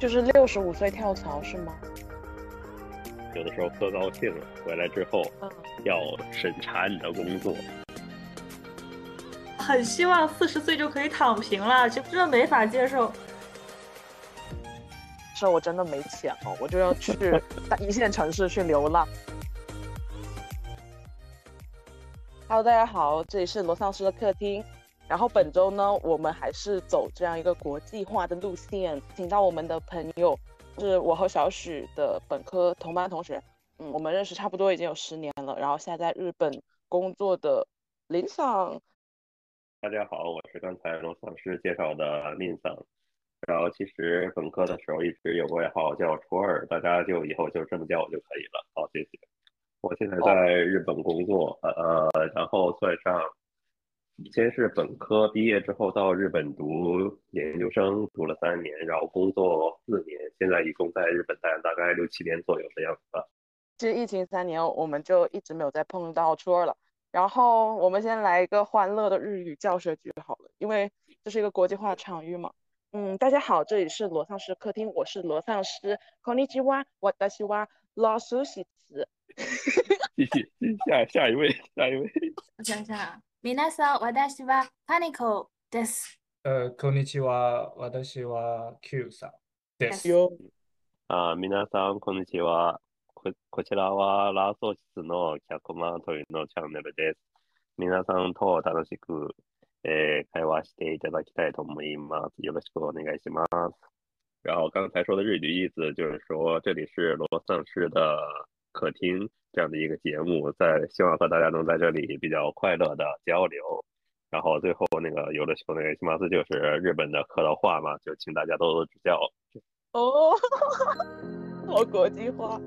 就是六十五岁跳槽是吗？有的时候喝高兴了，回来之后要审查你的工作。很希望四十岁就可以躺平了，就真的没法接受。这我真的没钱了，我就要去 一线城市去流浪。Hello，大家好，这里是罗丧尸的客厅。然后本周呢，我们还是走这样一个国际化的路线，请到我们的朋友，是我和小许的本科同班同学。嗯，我们认识差不多已经有十年了。然后现在在日本工作的林桑。大家好，我是刚才罗丧师介绍的林桑。然后其实本科的时候一直有个外号叫初二，大家就以后就这么叫我就可以了。好，谢谢。我现在在日本工作，呃，然后算上。先是本科毕业之后到日本读研究生，读了三年，然后工作四年，现在一共在日本待了大概六七年左右的样子吧。其实疫情三年，我们就一直没有再碰到初二了。然后我们先来一个欢乐的日语教学剧好了，因为这是一个国际化场域嘛。嗯，大家好，这里是罗丧尸客厅，我是罗丧尸。こんにちは、私は老鼠喜子。谢谢，下下一位，下一位。我想想。 皆さん、私はパニコです。呃、こんにちは、私は Q さんです。よ。あ、皆さん、こんにちは。ここちらはラーソー室の100万というのチャンネルです。皆さんと楽しく、えー、会話していただきたいと思います。よろしくお願いします。然后刚才说的日语意思就是说，这里是罗丧尸的客厅。这样的一个节目，在希望和大家能在这里比较快乐的交流。然后最后那个有的时候那个西马斯就是日本的客套话嘛，就请大家多多指教。哦，好国际化。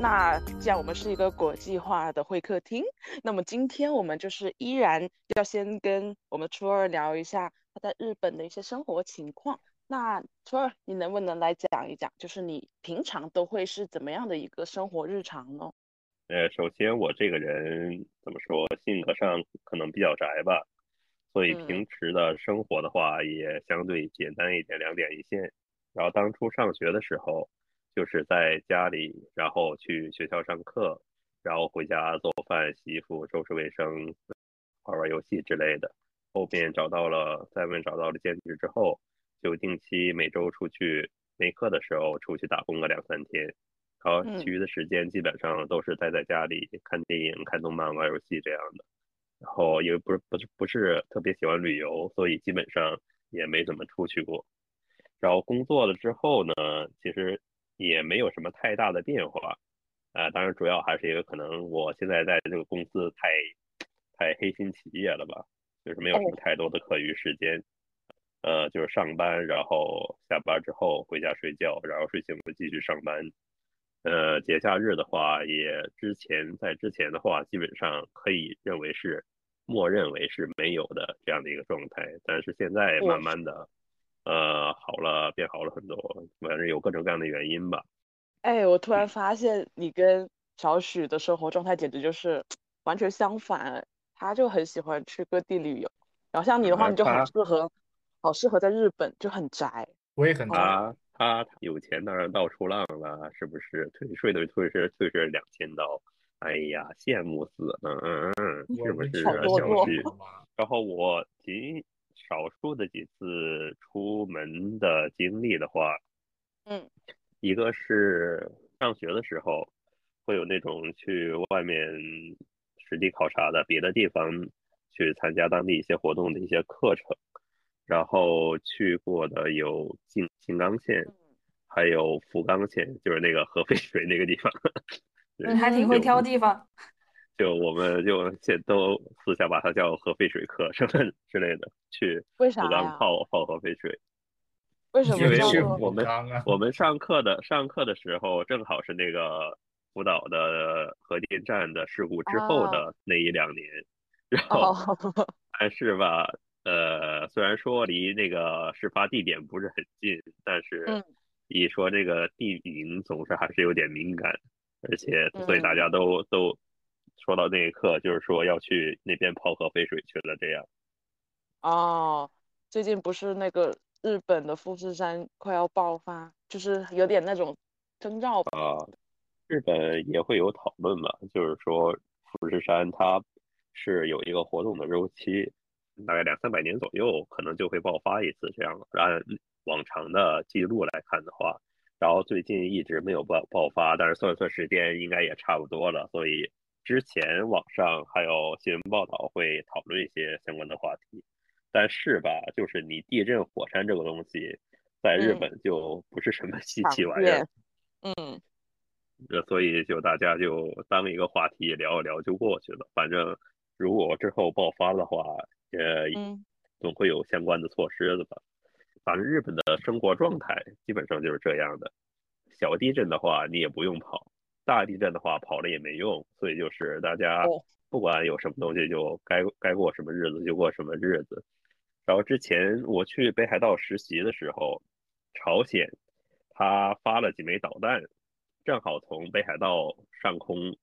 那既然我们是一个国际化的会客厅，那么今天我们就是依然要先跟我们初二聊一下。在日本的一些生活情况，那初二你能不能来讲一讲，就是你平常都会是怎么样的一个生活日常呢？呃，首先我这个人怎么说，性格上可能比较宅吧，所以平时的生活的话也相对简单一点，两点一线。然后当初上学的时候，就是在家里，然后去学校上课，然后回家做饭、洗衣服、收拾卫生、玩玩游戏之类的。后边找到了，在外找到了兼职之后，就定期每周出去没课的时候出去打工个两三天，然后其余的时间基本上都是待在家里看电影、看动漫、玩游戏这样的。然后因为不是不是不是特别喜欢旅游，所以基本上也没怎么出去过。然后工作了之后呢，其实也没有什么太大的变化，啊，当然主要还是一个可能我现在在这个公司太太黑心企业了吧。就是没有什么太多的课余时间，呃，就是上班，然后下班之后回家睡觉，然后睡醒了继续上班。呃，节假日的话，也之前在之前的话，基本上可以认为是默认为是没有的这样的一个状态。但是现在慢慢的，呃，好了，变好了很多，反正有各种各样的原因吧。哎，我突然发现你跟小许的生活状态简直就是完全相反。他就很喜欢去各地旅游，然后像你的话，你就好适合，好适合在日本，就很宅。我也很宅。他有钱当然到处浪了，是不是？退税的退税退税两千刀，哎呀，羡慕死了，嗯嗯，是不是？啊小旭。然后我仅少数的几次出门的经历的话，嗯，一个是上学的时候，会有那种去外面。实地考察的别的地方去参加当地一些活动的一些课程，然后去过的有静静冈县，还有福冈县，就是那个核废水那个地方。你还挺会挑地方。就我们就现都私下把它叫核废水课什么 之类的，去为啥福冈泡泡核废水。为什么？因为我们我们上课的上课的时候正好是那个。福岛的核电站的事故之后的那一两年，然后。但是吧，呃，虽然说离那个事发地点不是很近，但是一说这个地名总是还是有点敏感，而且所以大家都都说到那一刻，就是说要去那边抛核废水去了，这样。哦，最近不是那个日本的富士山快要爆发，就是有点那种征兆吧？啊，日本也会有讨论嘛，就是说富士山它是有一个活动的周期，大概两三百年左右可能就会爆发一次这样。按往常的记录来看的话，然后最近一直没有爆爆发，但是算算时间应该也差不多了，所以之前网上还有新闻报道会讨论一些相关的话题。但是吧，就是你地震火山这个东西，在日本就不是什么 稀奇玩意儿。嗯，所以就大家就当一个话题聊一聊就过去了。反正如果之后爆发的话，呃，总会有相关的措施的吧。反正日本的生活状态基本上就是这样的。小地震的话，你也不用跑；大地震的话，跑了也没用。所以就是大家不管有什么东西，就该该过什么日子就过什么日子。然后之前我去北海道实习的时候，朝鲜他发了几枚导弹，正好从北海道上空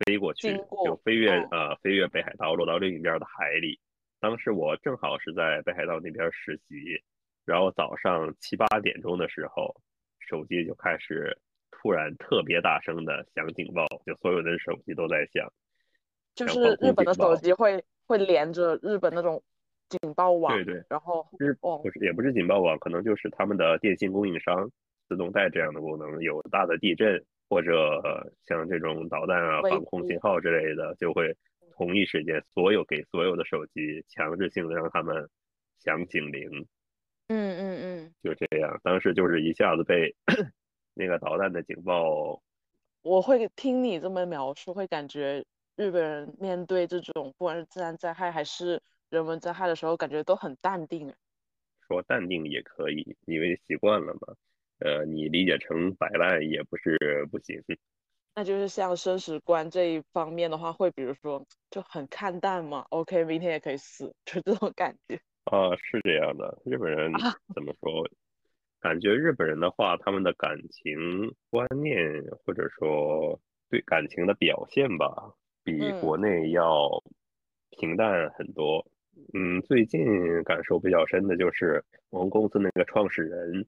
飞过去，就飞越呃飞越北海道落到另一边的海里。当时我正好是在北海道那边实习，然后早上七八点钟的时候，手机就开始突然特别大声的响警报，就所有的手机都在响，就是日本的手机会会连着日本那种。警报网对对，然后日不是也不是警报网，可能就是他们的电信供应商自动带这样的功能。有大的地震或者像这种导弹啊、防空信号之类的，就会同一时间所有给所有的手机强制性的让他们响警铃。嗯嗯嗯，就这样，当时就是一下子被 那个导弹的警报。我会听你这么描述，会感觉日本人面对这种不管是自然灾害还是。人文灾害的时候，感觉都很淡定。说淡定也可以，因为习惯了嘛。呃，你理解成摆烂也不是不行。那就是像生死观这一方面的话，会比如说就很看淡嘛。OK，明天也可以死，就这种感觉。啊，是这样的。日本人怎么说？感觉日本人的话，他们的感情观念或者说对感情的表现吧，比国内要平淡很多。嗯，最近感受比较深的就是我们公司那个创始人，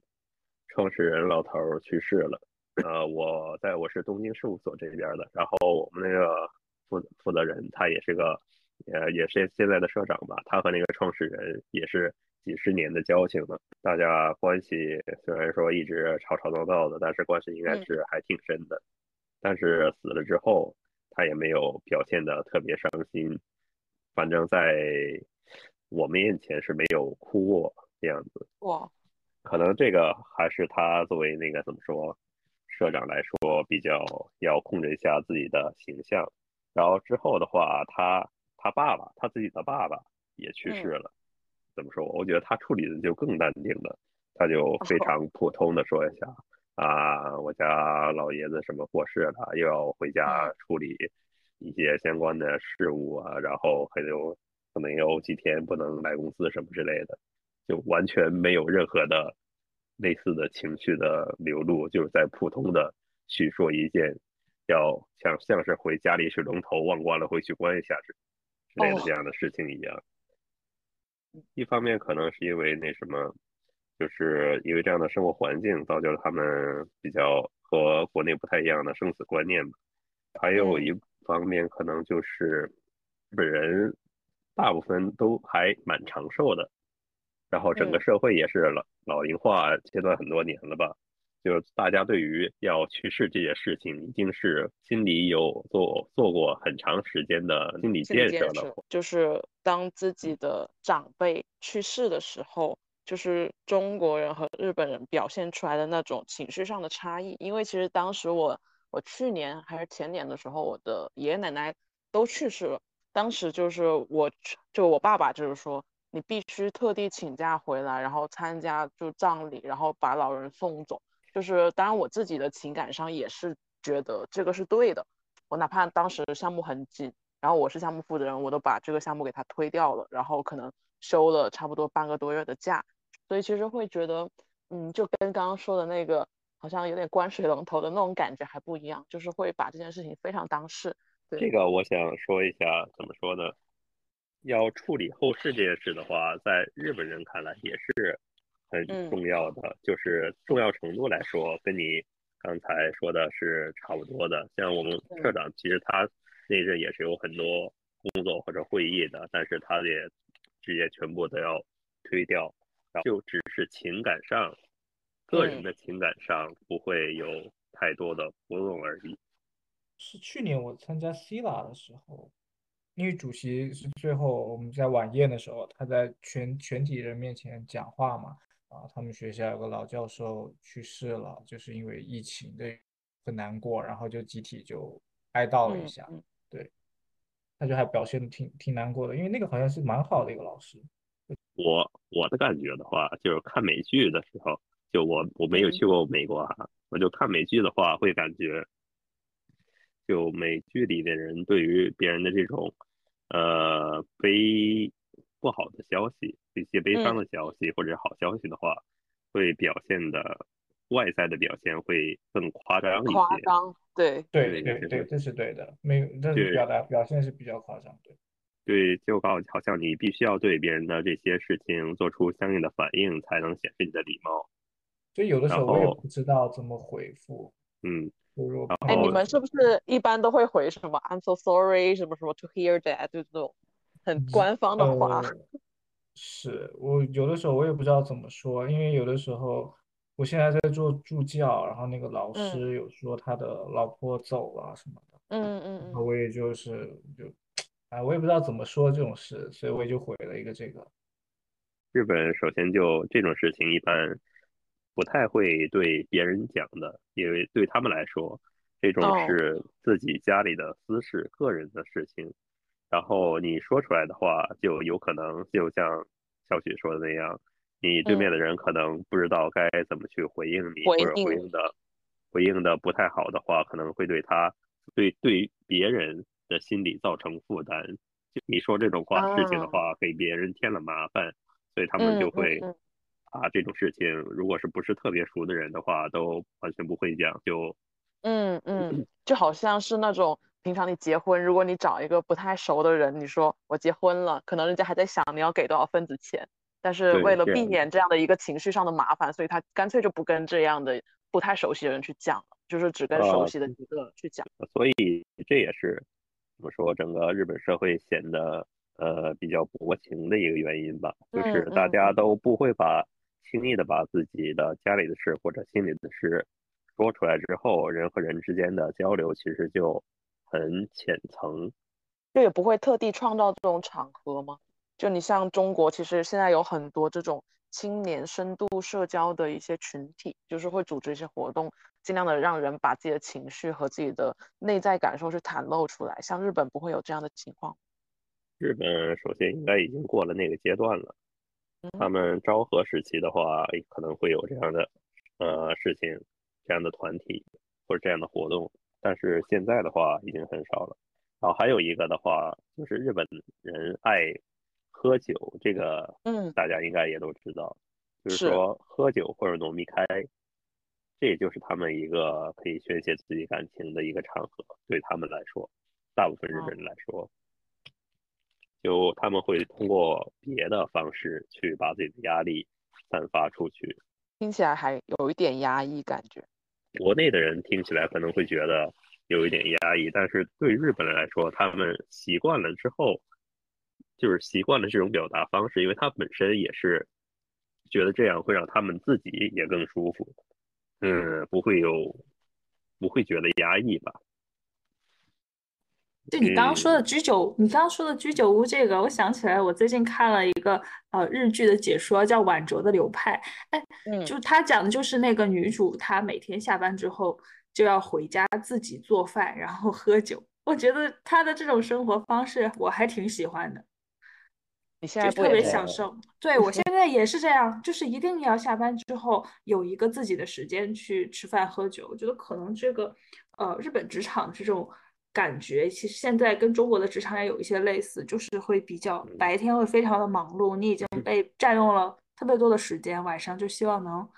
创始人老头去世了。呃，我在我是东京事务所这边的，然后我们那个负负责人他也是个，呃，也是现在的社长吧。他和那个创始人也是几十年的交情了，大家关系虽然说一直吵吵闹闹的，但是关系应该是还挺深的。但是死了之后，他也没有表现的特别伤心，反正在。我们面前是没有哭过这样子哇，可能这个还是他作为那个怎么说社长来说比较要控制一下自己的形象。然后之后的话，他他爸爸他自己的爸爸也去世了，怎么说？我觉得他处理的就更淡定了，他就非常普通的说一下啊，我家老爷子什么过世了，又要回家处理一些相关的事务啊，然后还有。可能有几天不能来公司什么之类的，就完全没有任何的类似的情绪的流露，就是在普通的叙说一件要像像是回家里水龙头忘关了回去关一下之之类的这样的事情一样。一方面可能是因为那什么，就是因为这样的生活环境造就了他们比较和国内不太一样的生死观念吧。还有一方面可能就是日本人。大部分都还蛮长寿的，然后整个社会也是老老龄化阶段很多年了吧，就是大家对于要去世这件事情，已经是心里有做做过很长时间的心理建设了。就是当自己的长辈去世的时候，就是中国人和日本人表现出来的那种情绪上的差异。因为其实当时我我去年还是前年的时候，我的爷爷奶奶都去世了。当时就是我，就我爸爸就是说，你必须特地请假回来，然后参加就葬礼，然后把老人送走。就是当然我自己的情感上也是觉得这个是对的。我哪怕当时项目很紧，然后我是项目负责人，我都把这个项目给他推掉了，然后可能休了差不多半个多月的假。所以其实会觉得，嗯，就跟刚刚说的那个好像有点关水龙头的那种感觉还不一样，就是会把这件事情非常当事。这个我想说一下，怎么说呢？要处理后事这件事的话，在日本人看来也是很重要的，就是重要程度来说，跟你刚才说的是差不多的。像我们社长，其实他那阵也是有很多工作或者会议的，但是他也直接全部都要推掉，就只是情感上，个人的情感上不会有太多的波动而已。是去年我参加 CILA 的时候，因为主席是最后我们在晚宴的时候，他在全全体人面前讲话嘛，啊，他们学校有个老教授去世了，就是因为疫情的很难过，然后就集体就哀悼了一下，对，他就还表现的挺挺难过的，因为那个好像是蛮好的一个老师。我我的感觉的话，就是看美剧的时候，就我我没有去过美国哈，我就看美剧的话会感觉。就美剧里的人对于别人的这种，呃，悲不好的消息，一些悲伤的消息或者好消息的话，会表现的外在的表现会更夸张一些。夸张，对对对对，这是对的，没，这是表达表现是比较夸张，对。对，就告好像你必须要对别人的这些事情做出相应的反应，才能显示你的礼貌。所以有的时候我也不知道怎么回复。嗯。哎，你们是不是一般都会回什么 "I'm so sorry" 什么什么 "to hear that" 就这种很官方的话？是我有的时候我也不知道怎么说，因为有的时候我现在在做助教，然后那个老师有说他的老婆走了什么的，嗯嗯嗯，我也就是就哎，我也不知道怎么说这种事，所以我也就回了一个这个。日本首先就这种事情一般。不太会对别人讲的，因为对他们来说，这种是自己家里的私事、个人的事情。然后你说出来的话，就有可能就像小许说的那样，你对面的人可能不知道该怎么去回应你，或者回应的回应的不太好的话，可能会对他对对别人的心理造成负担。就你说这种话事情的话，给别人添了麻烦，所以他们就会。啊，这种事情如果是不是特别熟的人的话，都完全不会讲。就，嗯嗯，就好像是那种平常你结婚，如果你找一个不太熟的人，你说我结婚了，可能人家还在想你要给多少份子钱，但是为了避免这样的一个情绪上的麻烦，所以他干脆就不跟这样的不太熟悉的人去讲了，就是只跟熟悉的一个去讲。所以这也是怎么说，整个日本社会显得呃比较薄情的一个原因吧，就是大家都不会把。轻易的把自己的家里的事或者心里的事说出来之后，人和人之间的交流其实就很浅层，就也不会特地创造这种场合吗？就你像中国，其实现在有很多这种青年深度社交的一些群体，就是会组织一些活动，尽量的让人把自己的情绪和自己的内在感受去袒露出来。像日本不会有这样的情况。日本首先应该已经过了那个阶段了。他们昭和时期的话，可能会有这样的呃事情，这样的团体或者这样的活动，但是现在的话已经很少了。然后还有一个的话，就是日本人爱喝酒，这个嗯，大家应该也都知道，就是。说喝酒或者浓密开，这也就是他们一个可以宣泄自己感情的一个场合，对他们来说，大部分日本人来说。就他们会通过别的方式去把自己的压力散发出去，听起来还有一点压抑感觉。国内的人听起来可能会觉得有一点压抑，但是对日本人来说，他们习惯了之后，就是习惯了这种表达方式，因为他本身也是觉得这样会让他们自己也更舒服，嗯，不会有不会觉得压抑吧。就你刚刚说的居酒，你刚刚说的居酒屋这个，我想起来，我最近看了一个呃日剧的解说，叫《晚酌的流派》。哎，就他讲的就是那个女主，她每天下班之后就要回家自己做饭，然后喝酒。我觉得她的这种生活方式我还挺喜欢的。你现在特别享受？对我现 在也是这样，就是一定要下班之后有一个自己的时间去吃饭喝酒。我觉得可能这个呃日本职场这种。感觉其实现在跟中国的职场也有一些类似，就是会比较白天会非常的忙碌，你已经被占用了特别多的时间，晚上就希望能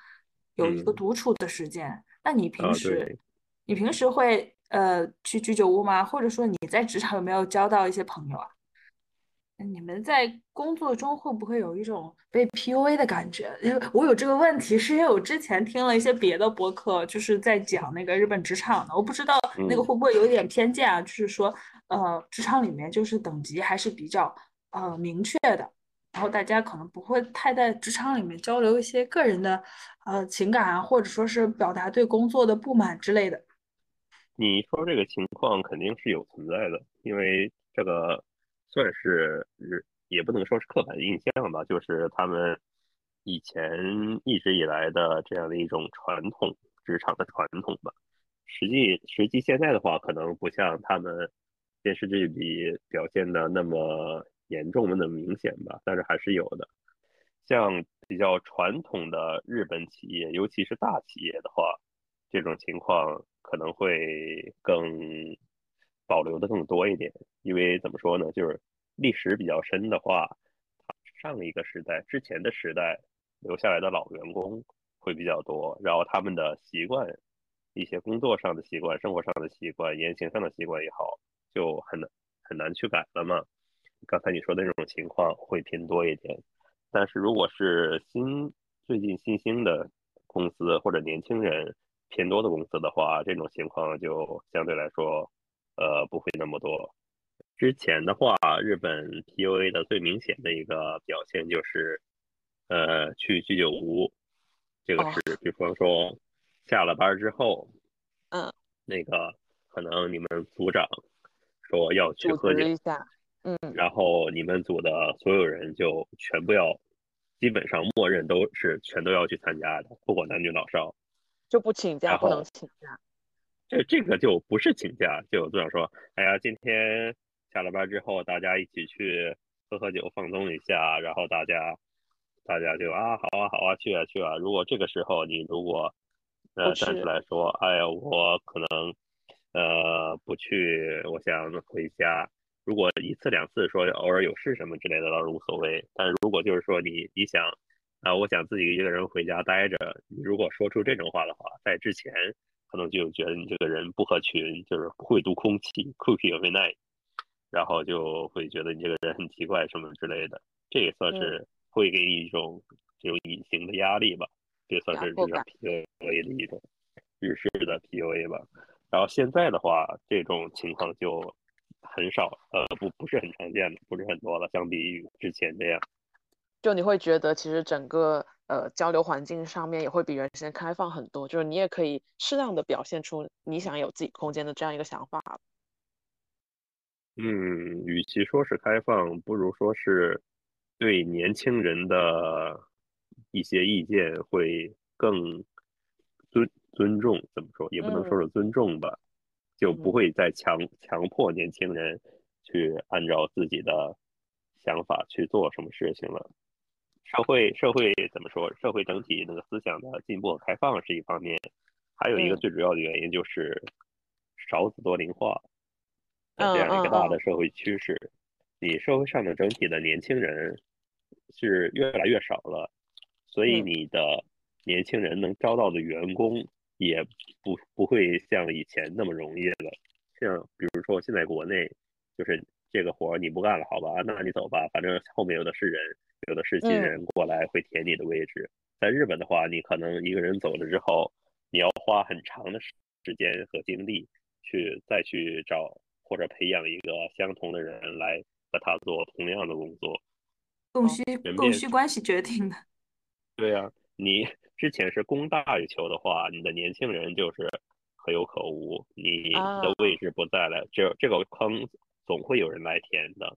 有一个独处的时间。那你平时你平时会呃去居酒屋吗？或者说你在职场有没有交到一些朋友啊？你们在工作中会不会有一种被 PUA 的感觉？因为我有这个问题，是因为我之前听了一些别的博客，就是在讲那个日本职场的，我不知道那个会不会有一点偏见啊？就是说，呃，职场里面就是等级还是比较呃明确的，然后大家可能不会太在职场里面交流一些个人的呃情感啊，或者说是表达对工作的不满之类的。你说这个情况肯定是有存在的，因为这个。算是也不能说是刻板印象吧，就是他们以前一直以来的这样的一种传统职场的传统吧。实际实际现在的话，可能不像他们电视剧里表现的那么严重、那么明显吧，但是还是有的。像比较传统的日本企业，尤其是大企业的话，这种情况可能会更。保留的更多一点，因为怎么说呢，就是历史比较深的话，上一个时代之前的时代留下来的老员工会比较多，然后他们的习惯，一些工作上的习惯、生活上的习惯、言行上的习惯也好，就很难很难去改了嘛。刚才你说的那种情况会偏多一点，但是如果是新最近新兴的公司或者年轻人偏多的公司的话，这种情况就相对来说。呃，不会那么多。之前的话，日本 PUA 的最明显的一个表现就是，呃，去居酒屋，这个是，比方说下了班之后，嗯，那个可能你们组长说要去喝酒一下，嗯，然后你们组的所有人就全部要，基本上默认都是全都要去参加的，不管男女老少，就不请假，不能请假。这这个就不是请假，就组长说，哎呀，今天下了班之后，大家一起去喝喝酒，放松一下，然后大家大家就啊，好啊，好啊，去啊，去啊。如果这个时候你如果呃站起来说，哎呀，我可能呃不去，我想回家。如果一次两次说偶尔有事什么之类的倒是无所谓，但是如果就是说你你想啊，我想自己一个人回家待着，你如果说出这种话的话，在之前。可能就觉得你这个人不合群，就是不会读空气，cookie of night，然后就会觉得你这个人很奇怪什么之类的。这也算是会给你一种这种隐形的压力吧，这算是这种 PUA 的一种日式的 PUA 吧。然后现在的话，这种情况就很少，呃，不不是很常见的，不是很多了，相比于之前这样。就你会觉得其实整个。呃，交流环境上面也会比原先开放很多，就是你也可以适当的表现出你想有自己空间的这样一个想法。嗯，与其说是开放，不如说是对年轻人的一些意见会更尊尊重。怎么说？也不能说是尊重吧，就不会再强强迫年轻人去按照自己的想法去做什么事情了。社会社会怎么说？社会整体那个思想的进步和开放是一方面，还有一个最主要的原因就是少子多龄化这样一个大的社会趋势。你社会上的整体的年轻人是越来越少了，所以你的年轻人能招到的员工也不不会像以前那么容易了。像比如说现在国内就是这个活你不干了，好吧，那你走吧，反正后面有的是人。有的是新人过来会填你的位置，在日本的话，你可能一个人走了之后，你要花很长的时间和精力去再去找或者培养一个相同的人来和他做同样的工作，供需供需关系决定的。对呀，你之前是供大于求的话，你的年轻人就是可有可无，你的位置不在了，这这个坑总会有人来填的。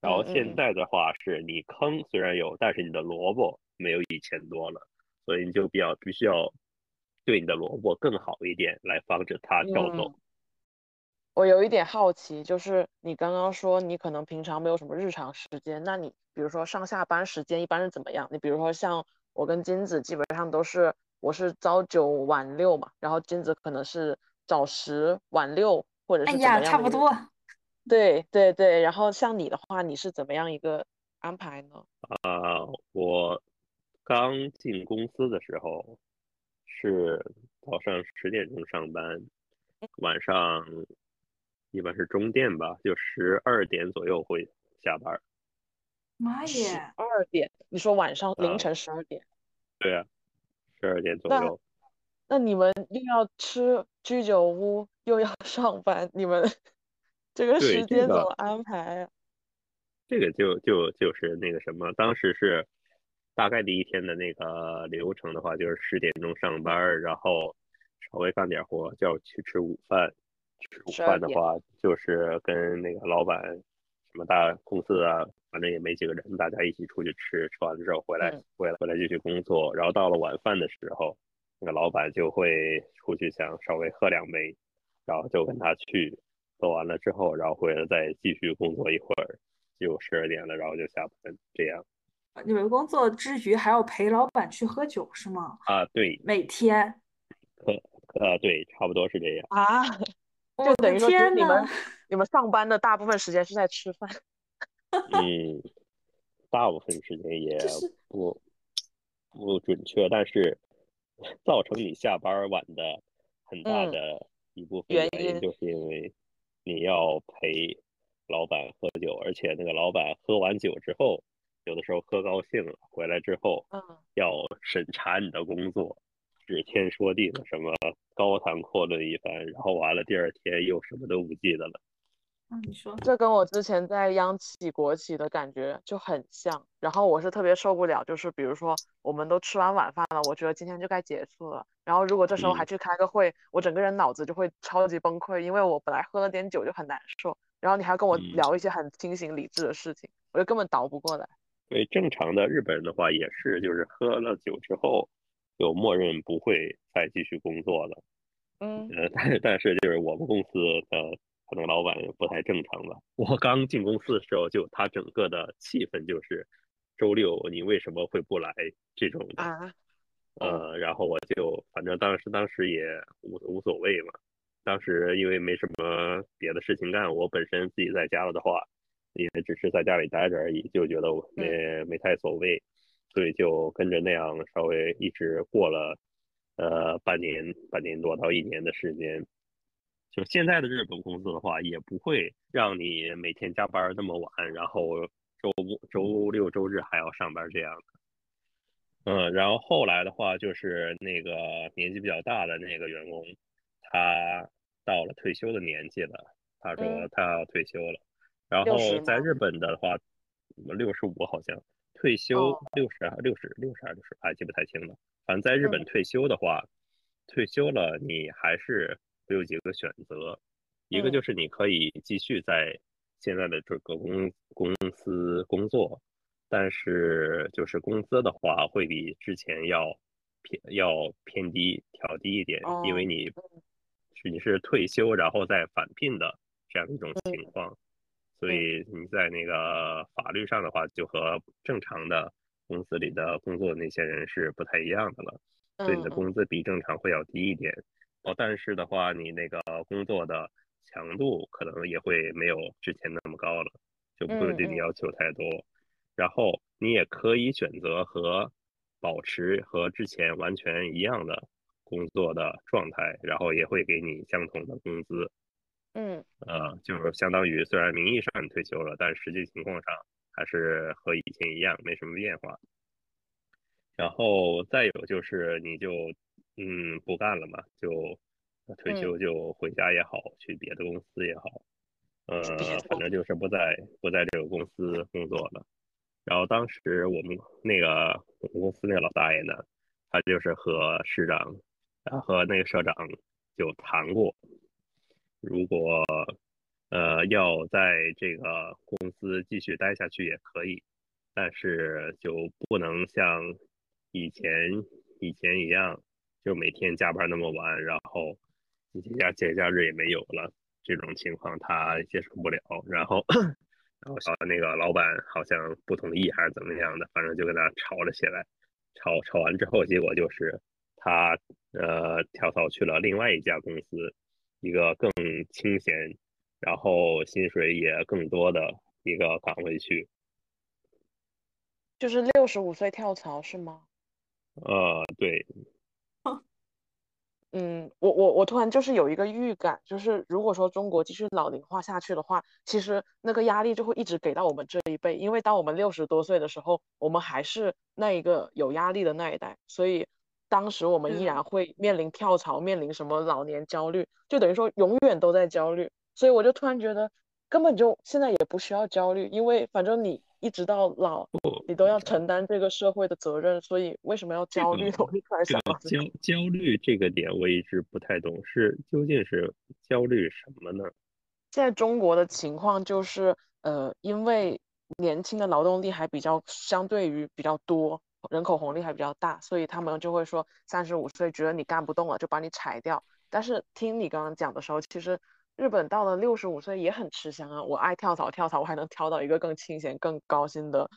然后现在的话是你坑虽然有，但是你的萝卜没有以前多了，所以你就比较必须要对你的萝卜更好一点，来防止它跳走。我有一点好奇，就是你刚刚说你可能平常没有什么日常时间，那你比如说上下班时间一般是怎么样？你比如说像我跟金子基本上都是我是朝九晚六嘛，然后金子可能是早十晚六或者是怎么样？哎呀，差不多。对对对，然后像你的话，你是怎么样一个安排呢？啊，我刚进公司的时候是早上十点钟上班，晚上一般是中电吧，就十二点左右会下班。妈十耶！二点，你说晚上凌啊晨十二点，对啊，十二点左那右。那你们又要吃居酒屋，又要上班，你们这个时间怎么安排啊？这个就就就是那个什么，当时是大概第一天的那个流程的话，就是十点钟上班，然后稍微干点活就要去吃午饭。吃午饭的话，就是跟那个老板什么大公司啊，反正也没几个人，大家一起出去吃，吃完了之后回来嗯回来回来继续工作。然后到了晚饭的时候，那个老板就会出去想稍微喝两杯，然后就跟他去，喝完了之后，然后回来再继续工作一会儿。就十二点了，然后就下班，这样你们工作之余还要陪老板去喝酒是吗？啊，对，每天？呃，对，差不多是这样。啊，就等于说，你们！你们上班的大部分时间是在吃饭。嗯，大部分时间也不不准确，但是造成你下班晚的很大嗯的一部分原因就是因为你要陪老板喝酒，而且那个老板喝完酒之后，有的时候喝高兴了，回来之后嗯，要审查你的工作，指天说地的什么高谈阔论一番，然后完了第二天又什么都不记得了。嗯，你说这跟我之前在央企、国企的感觉就很像。然后我是特别受不了，就是比如说我们都吃完晚饭了，我觉得今天就该结束了。然后如果这时候还嗯去开个会，我整个人脑子就会超级崩溃，因为我本来喝了点酒就很难受，然后你还要跟我嗯聊一些很清醒理智的事情，我就根本倒不过来。对，正常的日本人的话也是，就是喝了酒之后，就默认不会再继续工作了。嗯呃，但是但是就是我们公司的可能老板不太正常吧。我刚进公司的时候，就他整个的气氛就是周六你为什么会不来这种的。啊，呃，然后我就反正当时当时也无无所谓嘛，当时因为没什么别的事情干，我本身自己在家了的话，也只是在家里待着而已，就觉得我没没太所谓，所以就跟着那样稍微一直过了呃半年半年多到一年的时间。就现在的日本公司的话，也不会让你每天加班那么晚，然后周周六周日还要上班这样的。嗯，然后后来的话，就是那个年纪比较大的那个员工，他到了退休的年纪了，他说嗯他要退休了。然后在日本的话，六十五好像退休哦六十六十六十还是六十，还，记不太清了。反正在日本嗯退休的话，退休了你还是会有几个选择，一个嗯。就是你可以继续在现在的这个公公司工作，但是就是工资的话会比之前要偏要偏低，调低一点，因为哦你是你是退休然后再返聘的这样一种嗯。情况，所以你在那个法律上的话就和正常的公司里的工作的那些人是不太一样的了，所以你的工资比正常会要低一点。哦，但是的话，你那个工作的强度可能也会没有之前那么高了，就不会对你要求太多。然后你也可以选择和保持和之前完全一样的工作的状态，然后也会给你相同的工资。嗯呃，就是相当于虽然名义上你退休了，但实际情况上还是和以前一样，没什么变化。然后再有就是你就嗯不干了嘛，就退休就回家也好，去别的公司也好，呃，反正就是不在不在这个公司工作了。然后当时我们那个我们公司那个老大爷呢，他就是和市长，啊和那个社长就谈过，如果呃要在这个公司继续待下去也可以，但是就不能像以前以前一样，就每天加班那么晚，然后节假节假日也没有了，这种情况他接受不了，然后。然后那个老板好像不同意还是怎么样的，反正就跟他吵了起来。吵吵完之后，结果就是他呃跳槽去了另外一家公司，一个更清闲，然后薪水也更多的一个岗位去。就是六十五岁跳槽是吗？呃，对。嗯，我我我突然就是有一个预感，就是如果说中国继续老龄化下去的话，其实那个压力就会一直给到我们这一辈，因为当我们六十多岁的时候，我们还是那一个有压力的那一代，所以当时我们依然会面临跳槽，面临什么老年焦虑，就等于说永远都在焦虑，所以我就突然觉得根本就现在也不需要焦虑，因为反正你。一直到老，你都要承担这个社会的责任，所以为什么要焦虑？我一突然想到焦焦虑这个点，我一直不太懂，是究竟是焦虑什么呢？现在中国的情况就是，呃，因为年轻的劳动力还比较相对于比较多，人口红利还比较大，所以他们就会说三十五岁觉得你干不动了，就把你裁掉。但是听你刚刚讲的时候，其实。日本到了六十五岁也很吃香啊！我爱跳槽，跳槽我还能跳到一个更清闲、更高薪的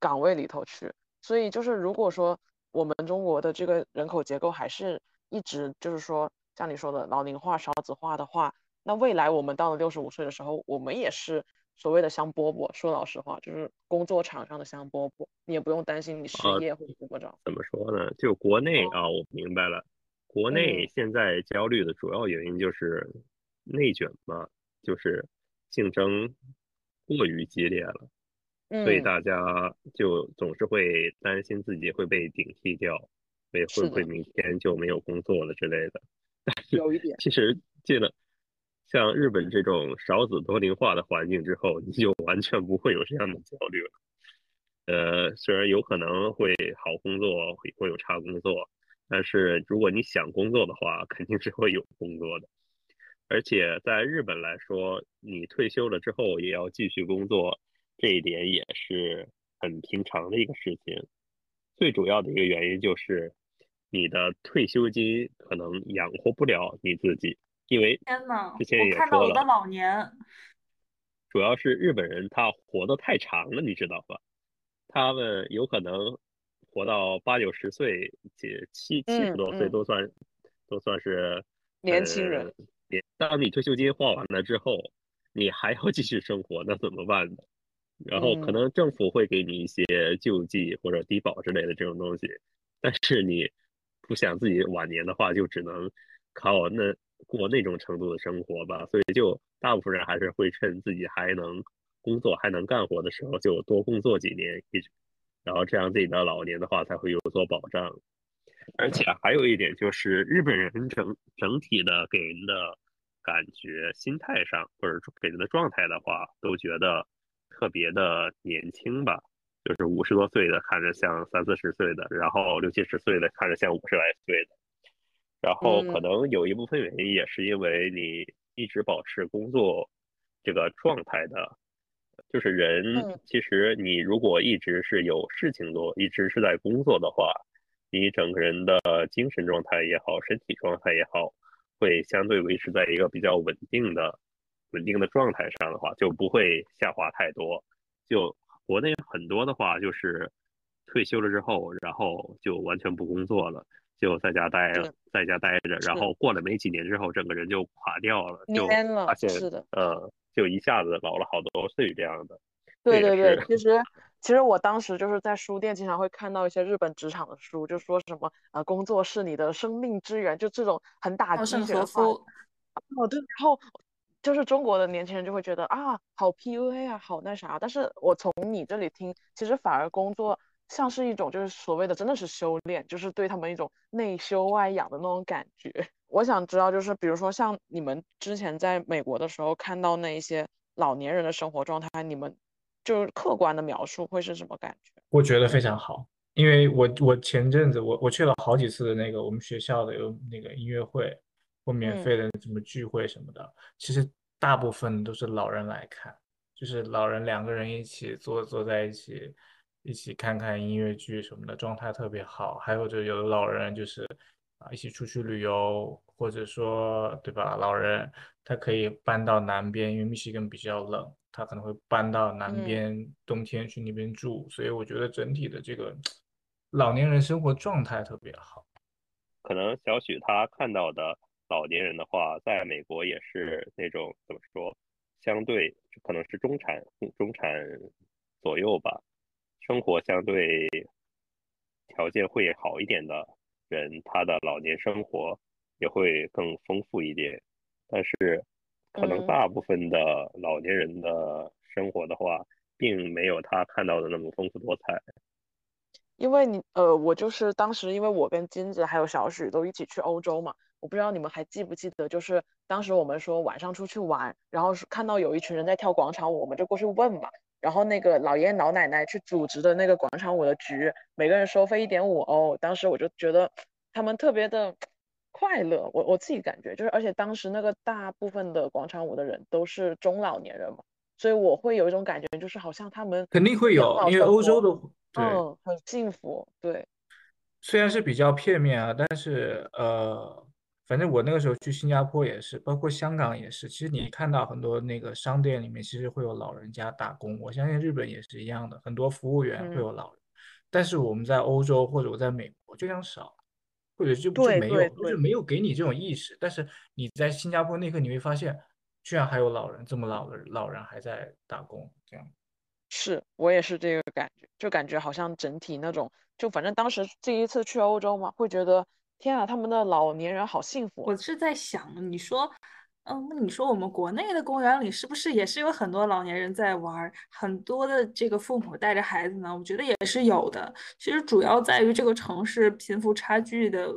岗位里头去。所以就是，如果说我们中国的这个人口结构还是一直就是说像你说的老龄化、少子化的话，那未来我们到了六十五岁的时候，我们也是所谓的香饽饽。说老实话，就是工作场上的香饽饽，你也不用担心你失业或者怎么着。怎么说呢？就国内啊，我明白了，国内现在焦虑的主要原因就是。内卷嘛，就是竞争过于激烈了，所以大家就总是会担心自己会被顶替掉，会会不会明天就没有工作了之类的。有一点，其实进了像日本这种少子多龄化的环境之后，你就完全不会有这样的焦虑了。呃，虽然有可能会好工作，会会有差工作，但是如果你想工作的话，肯定是会有工作的。而且在日本来说，你退休了之后也要继续工作，这一点也是很平常的一个事情。最主要的一个原因就是，你的退休金可能养活不了你自己，因为天呐，之前也看到我的老年，主要是日本人他活得太长了，你知道吧？他们有可能活到八九十岁，七七七十多岁都算都算是年轻人。当你退休金花完了之后，你还要继续生活，那怎么办呢？然后可能政府会给你一些救济或者低保之类的这种东西，但是你不想自己晚年的话，就只能靠那过那种程度的生活吧。所以就大部分人还是会趁自己还能工作、还能干活的时候，就多工作几年，一直，然后这样自己的老年的话才会有所保障。而且还有一点就是，日本人整整体的给人的感觉、心态上，或者给人的状态的话，都觉得特别的年轻吧。就是五十多岁的看着像三四十岁的，然后六七十岁的看着像五十来岁的。然后可能有一部分原因也是因为你一直保持工作这个状态的，就是人其实你如果一直是有事情做，一直是在工作的话。你整个人的精神状态也好，身体状态也好，会相对维持在一个比较稳定的、稳定的状态上的话，就不会下滑太多。就国内很多的话，就是退休了之后，然后就完全不工作了，就在家待，在家待着，然后过了没几年之后，整个人就垮掉了，就发现是的，嗯，就一下子老了好多岁这样的。对对对，其实。其实我当时就是在书店经常会看到一些日本职场的书，就说什么呃工作是你的生命之源，就这种很打鸡血的话。哦对，然后就是中国的年轻人就会觉得啊好 PUA 啊好那啥，但是我从你这里听，其实反而工作像是一种就是所谓的真的是修炼，就是对他们一种内修外养的那种感觉。我想知道就是比如说像你们之前在美国的时候看到那一些老年人的生活状态，你们。就是客观的描述会是什么感觉？我觉得非常好，因为我我前阵子我我去了好几次的那个我们学校的有那个音乐会或免费的什么聚会什么的，其实大部分都是老人来看，就是老人两个人一起坐坐在一起，一起看看音乐剧什么的，状态特别好。还有就有的老人就是啊一起出去旅游，或者说对吧，老人他可以搬到南边，因为密西根比较冷。他可能会搬到南边，冬天去那边住，所以我觉得整体的这个老年人生活状态特别好。可能小许他看到的老年人的话，在美国也是那种怎么说，相对可能是中产中产左右吧，生活相对条件会好一点的人，他的老年生活也会更丰富一点。但是，可能大部分的老年人的生活的话，并没有他看到的那么丰富多彩。因为你呃，我就是当时因为我跟金子还有小许都一起去欧洲嘛，我不知道你们还记不记得，就是当时我们说晚上出去玩，然后看到有一群人在跳广场舞，我们就过去问嘛。然后那个老爷爷老奶奶去组织的那个广场舞的局，每个人收费一点五欧。当时我就觉得他们特别的快乐，我我自己感觉就是，而且当时那个大部分的广场舞的人都是中老年人嘛，所以我会有一种感觉，就是好像他们肯定会有，因为欧洲的嗯很幸福，对。虽然是比较片面啊，但是呃。反正我那个时候去新加坡也是，包括香港也是。其实你看到很多那个商店里面，其实会有老人家打工。我相信日本也是一样的，很多服务员会有老人。但是我们在欧洲或者我在美国就像少，或者就就没有，就是没有给你这种意识。但是你在新加坡那刻，你会发现，居然还有老人这么老的老人还在打工，这样。是我也是这个感觉，就感觉好像整体那种，就反正当时第一次去欧洲嘛，会觉得。天啊，他们的老年人好幸福！我是在想，你说，嗯，那你说我们国内的公园里是不是也是有很多老年人在玩？很多的这个父母带着孩子呢？我觉得也是有的。其实主要在于这个城市贫富差距的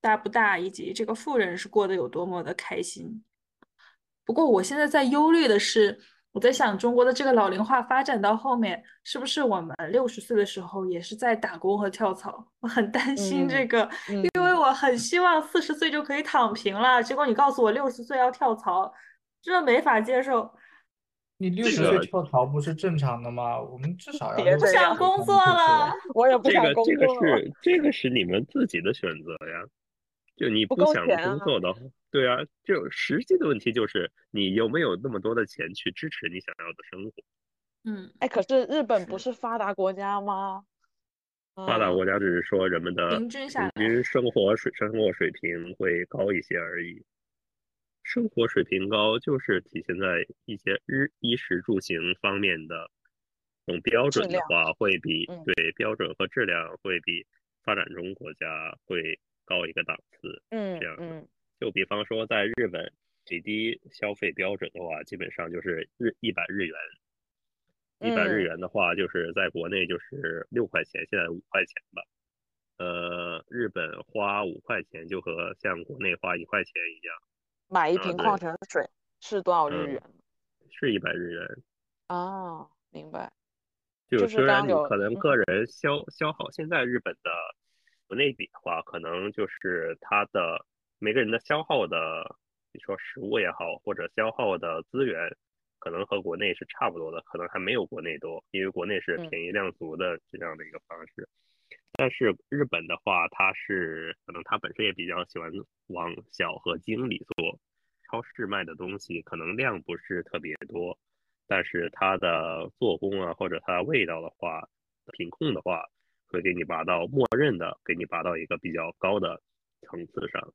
大不大，以及这个富人是过得有多么的开心。不过我现在在忧虑的是。我在想，中国的这个老龄化发展到后面，是不是我们六十岁的时候也是在打工和跳槽？我很担心这个，因为我很希望四十岁就可以躺平了。结果你告诉我六十岁要跳槽，这没法接受。你六十岁跳槽不是正常的吗？我们至少 要不想工作了，我也不想工作。这个这个是这个是你们自己的选择呀。就你不想工作的话，对啊，就实际的问题就是你有没有那么多的钱去支持你想要的生活？嗯，哎，可是日本不是发达国家吗？发达国家只是说人们的平均平均生活水生活水平会高一些而已。生活水平高就是体现在一些日衣食住行方面的这种标准的话，会比对标准和质量会比发展中国家会。高一个档次，嗯，这样嗯，就比方说在日本最低消费标准的话，基本上就是日一百日元，一百日元的话，就是在国内就是六块钱，现在五块钱吧。呃，日本花五块钱就和像国内花一块钱一样，买一瓶矿泉水是多少日元？是一百日元。哦，明白。就虽然你可能个人消消耗，现在日本的。国内比的话，可能就是它的每个人的消耗的，你说食物也好，或者消耗的资源，可能和国内是差不多的，可能还没有国内多，因为国内是便宜量足的这样的一个方式。但是日本的话，它是可能它本身也比较喜欢往小和精里做，超市卖的东西可能量不是特别多，但是它的做工啊，或者它味道的话，品控的话。会给你拔到默认的，给你拔到一个比较高的层次上，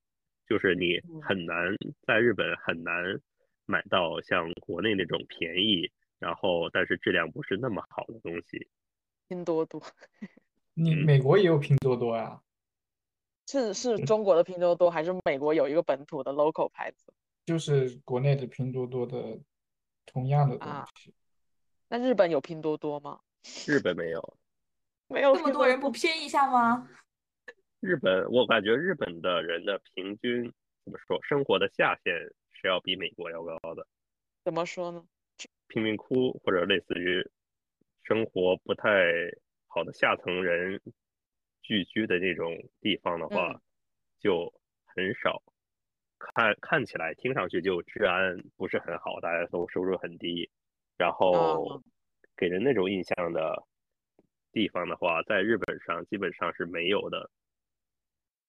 就是你很难在日本很难买到像国内那种便宜，然后但是质量不是那么好的东西。拼多多，你美国也有拼多多呀？是是中国的拼多多，还是美国有一个本土的 local 牌子？就是国内的拼多多的同样的东西。那日本有拼多多吗？日本没有。没有这么多人不拼一下吗？日本，我感觉日本的人的平均怎么说，生活的下限是要比美国要高的。怎么说呢？贫民窟或者类似于生活不太好的下层人聚居的那种地方的话，就很少。看看起来、听上去就治安不是很好，大家都收入很低，然后给人那种印象的。地方的话，在日本上基本上是没有的。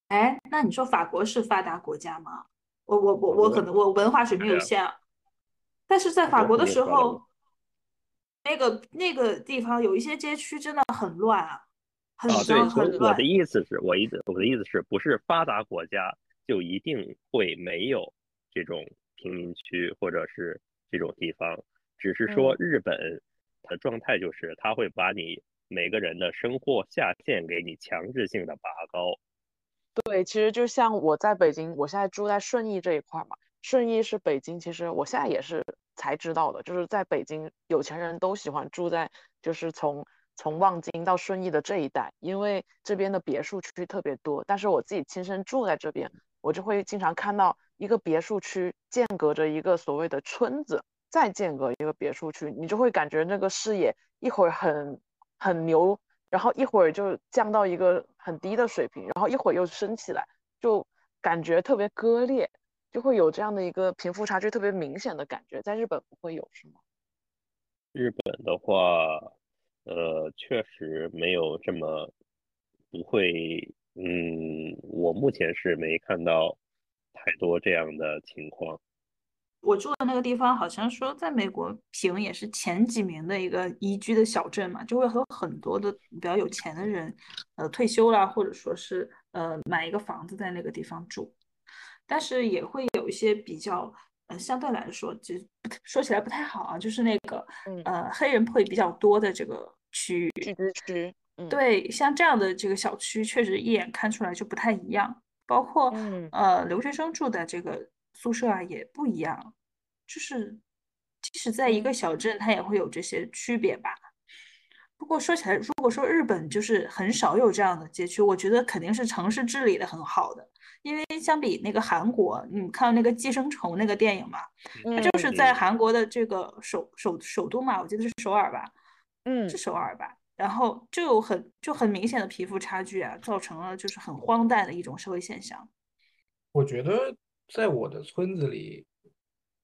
哎，那你说法国是发达国家吗？我我我我可能我文化水平有限，但是在法国的时候，那个那个地方有一些街区真的很乱啊，很脏很乱。我的意思是我意思我的意思是不是发达国家就一定会没有这种贫民区或者是这种地方？只是说日本的状态就是他会把你。每个人的生活下限给你强制性的拔高，对，其实就像我在北京，我现在住在顺义这一块嘛。顺义是北京，其实我现在也是才知道的，就是在北京，有钱人都喜欢住在就是从从望京到顺义的这一带，因为这边的别墅区特别多。但是我自己亲身住在这边，我就会经常看到一个别墅区间隔着一个所谓的村子，再间隔一个别墅区，你就会感觉那个视野一会儿很很牛。然后一会儿就降到一个很低的水平，然后一会儿又升起来，就感觉特别割裂，就会有这样的一个贫富差距特别明显的感觉。在日本不会有是吗？日本的话，呃，确实没有这么不会，嗯，我目前是没看到太多这样的情况。我住的那个地方，好像说在美国评也是前几名的一个宜居的小镇嘛，就会和很多的比较有钱的人，呃，退休啦，或者说是呃买一个房子在那个地方住，但是也会有一些比较，呃，相对来说就说起来不太好啊，就是那个呃黑人会比较多的这个区域，聚居区，对，像这样的这个小区，确实一眼看出来就不太一样，包括呃留学生住的这个。宿舍啊也不一样，就是即使在一个小镇，它也会有这些区别吧。不过说起来，如果说日本就是很少有这样的街区，我觉得肯定是城市治理的很好的。因为相比那个韩国，你看到那个《寄生虫》那个电影嘛，它就是在韩国的这个首首首都嘛，我记得是首尔吧，嗯，是首尔吧。然后就有很就很明显的贫富差距啊，造成了就是很荒诞的一种社会现象。我觉得。在我的村子里，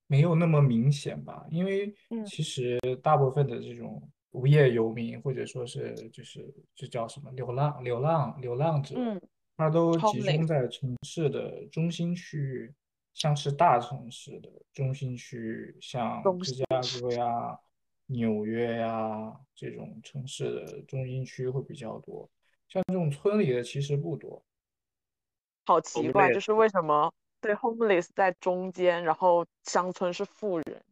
没有那么明显吧，因为其实大部分的这种无业游民，或者说是就是这叫什么流浪、流浪、流浪者，他都集中在城市的中心区域，像是大城市的中心区域，像芝加哥呀、纽约呀这种城市的中心区会比较多，像这种村里的其实不多。好奇怪，这是为什么？对，homeless 在中间，然后乡村是富人。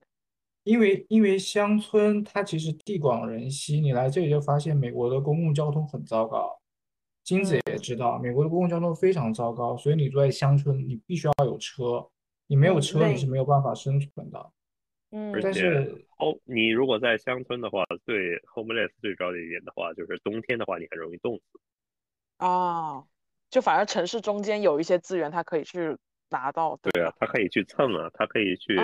因为因为乡村它其实地广人稀，你来这里就发现美国的公共交通很糟糕。金子也知道，美国的公共交通非常糟糕，所以你住在乡村，你必须要有车，你没有车你是没有办法生存的。嗯，但是哦，你如果在乡村的话，对 homeless 最主要的一点的话，就是冬天的话，你很容易冻死。啊，就反而城市中间有一些资源，它可以去。拿到对啊，他可以去蹭啊，他可以去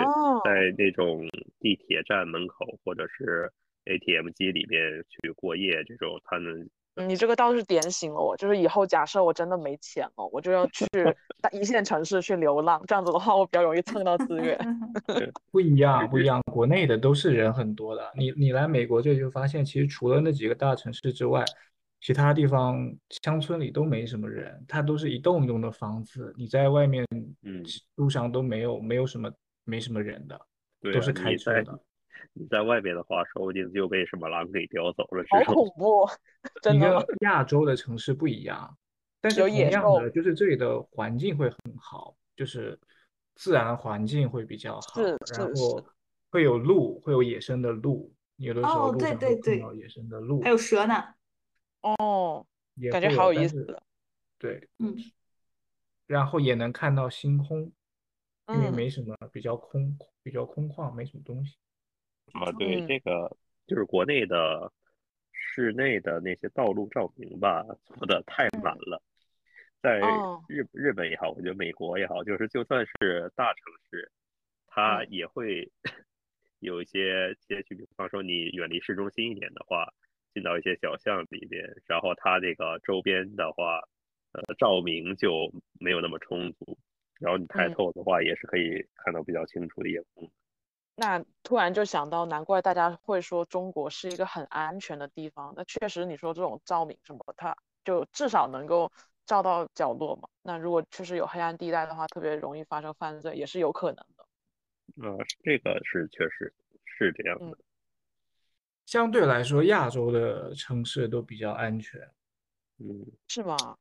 在那种地铁站门口或者是 ATM 机里面去过夜，这种他们。你这个倒是点醒了我，就是以后假设我真的没钱了，我就要去 大一线城市去流浪，这样子的话我比较容易蹭到资源。不一样，不一样，国内的都是人很多的，你你来美国这就发现，其实除了那几个大城市之外。其他地方乡村里都没什么人，它都是一栋一栋的房子。你在外面，嗯，路上都没有没有什么没什么人的，都是开车的。你在外面的话，说不定就被什么狼给叼走了。好恐怖！你跟亚洲的城市不一样，但是同样的，就是这里的环境会很好，就是自然环境会比较好，然后会有鹿，会有野生的鹿，有的时候路上会碰到野生的鹿，还有蛇呢。哦，感觉好有意思。对，嗯，然后也能看到星空，因为没什么，比较空，比较空旷，没什么东西。啊，对，这个就是国内的室内的那些道路照明吧，做的太满了。在日日本也好，我觉得美国也好，就是就算是大城市，它也会 有一些街区，比方说你远离市中心一点的话。进到一些小巷里边，然后它这个周边的话，呃，照明就没有那么充足，然后你抬头的话也是可以看到比较清楚的夜空。那突然就想到，难怪大家会说中国是一个很安全的地方。那确实，你说这种照明什么，它就至少能够照到角落嘛。那如果确实有黑暗地带的话，特别容易发生犯罪，也是有可能的。呃，这个是确实是这样的。相对来说，亚洲的城市都比较安全，嗯，是吗？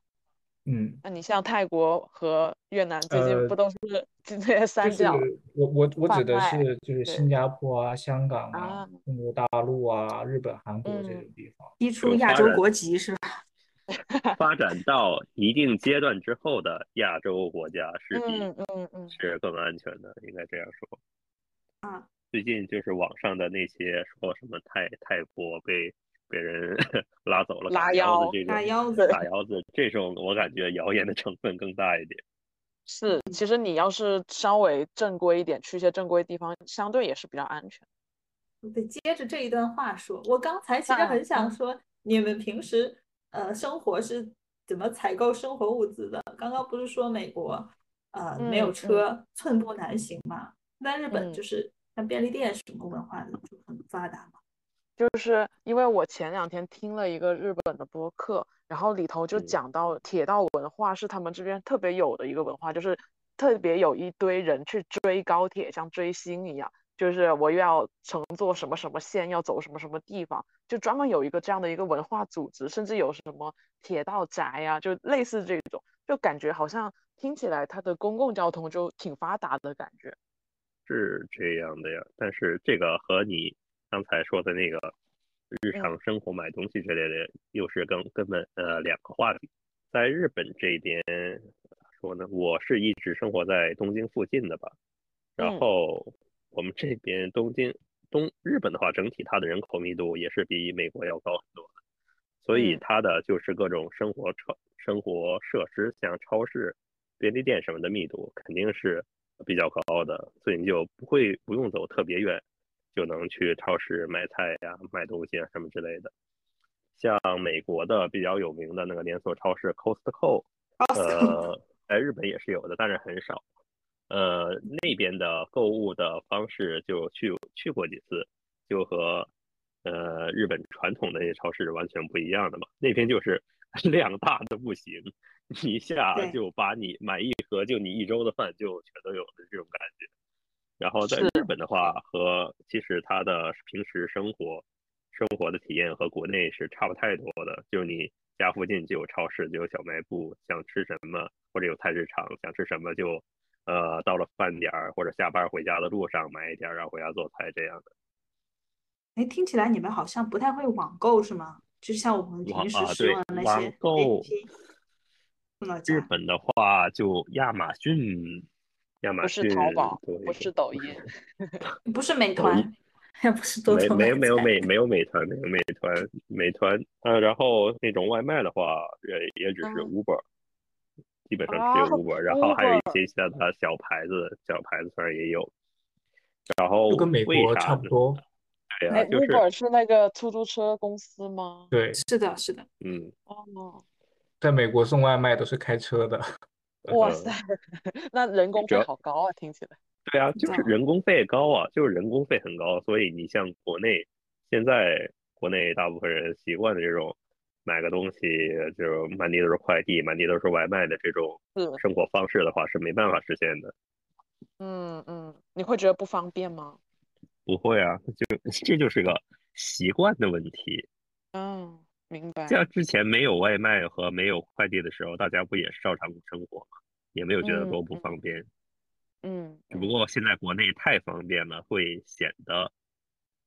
嗯，那你像泰国和越南最近不都是这些三角？我我我指的是就是新加坡啊、香港啊、中国大陆啊、日本、韩国这种地方，一出亚洲国籍是吧？发展到一定阶段之后的亚洲国家是比嗯嗯嗯，是更安全的，应该这样说。啊，最近就是网上的那些说什么泰泰国被被人 拉走了拉打腰腰子这种打腰子，打腰子这种，我感觉谣言的成分更大一点。是，其实你要是稍微正规一点，去一些正规地方，相对也是比较安全。得接着这一段话说，我刚才其实嗯很想嗯说，你们平时呃生活是怎么采购生活物资的？刚刚不是说美国呃没有嗯车，寸步难行嘛？在日本嗯就是像便利店什么文化的就很发达嘛。就是因为我前两天听了一个日本的播客，然后里头就嗯讲到铁道文化是他们这边特别有的一个文化，就是特别有一堆人去追高铁，像追星一样，就是我又要乘坐什么什么线，要走什么什么地方，就专门有一个这样的一个文化组织，甚至有什么铁道宅呀、就类似这种，就感觉好像听起来它的公共交通就挺发达的感觉。是这样的呀，但是这个和你刚才说的那个日嗯。常生活买东西之类的，又是根根本呃两个话题。在日本这边说呢？我是一直生活在东京附近的吧，然嗯。后我们这边东京东日本的话，整体它的人口密度也是比美国要高很多的，所以嗯。它的就是各种生活超生活设施，像超市、便利店什么的密度肯定是比较高的，所以你就不会不用走特别远，就能去超市买菜呀、买东西啊什么之类的。像美国的比较有名的那个连锁超市 Costco，呃，在日本也是有的，但是很少。呃，那边的购物的方式就去去过几次，就和呃日本传统的那些超市完全不一样的嘛。那边就是 量大的不行，你一下就把你买一盒就你一周的饭就全都有的这种感觉。然后在日本的话，和其实他的平时生活生活的体验和国内是差不太多的，就是你家附近就有超市，就有小卖部，想吃什么或者有菜市场，想吃什么就呃到了饭点儿或者下班回家的路上买一点儿，然后回家做菜这样的。哎，听起来你们好像不太会网购是吗？就像我们网平时啊对使用的那网些购 APP 送到日。本的话就亚马逊，亚马不是逊淘宝，对不是抖音，不是美团，也不是多没没有没有美没有美团没有美团美团呃，然后那种外卖的话也也只是嗯 Uber，、基本上只有啊 Uber，然后还有一些其他的小牌子小牌子虽然也有，然后跟美为国差不多。哎对啊，就是，Uber 是那个出租车公司吗？对，是的，是的。嗯哦，在美国送外卖都是开车的。呃哇塞，那人工 费好高啊，听起来。对啊，就是人工费高啊，就是人工费很高，所以你像国内现在国内大部分人习惯的这种买个东西就满地都是快递，满地都是外卖的这种是生活方式的话，是没办法实现的。嗯嗯，你会觉得不方便吗？不会啊，就 这就是个习惯的问题。嗯，明白。像之前没有外卖和没有快递的时候，大家不也是照常生活吗？也没有觉得多不方便。嗯，只不过现在国内太方便了，会显得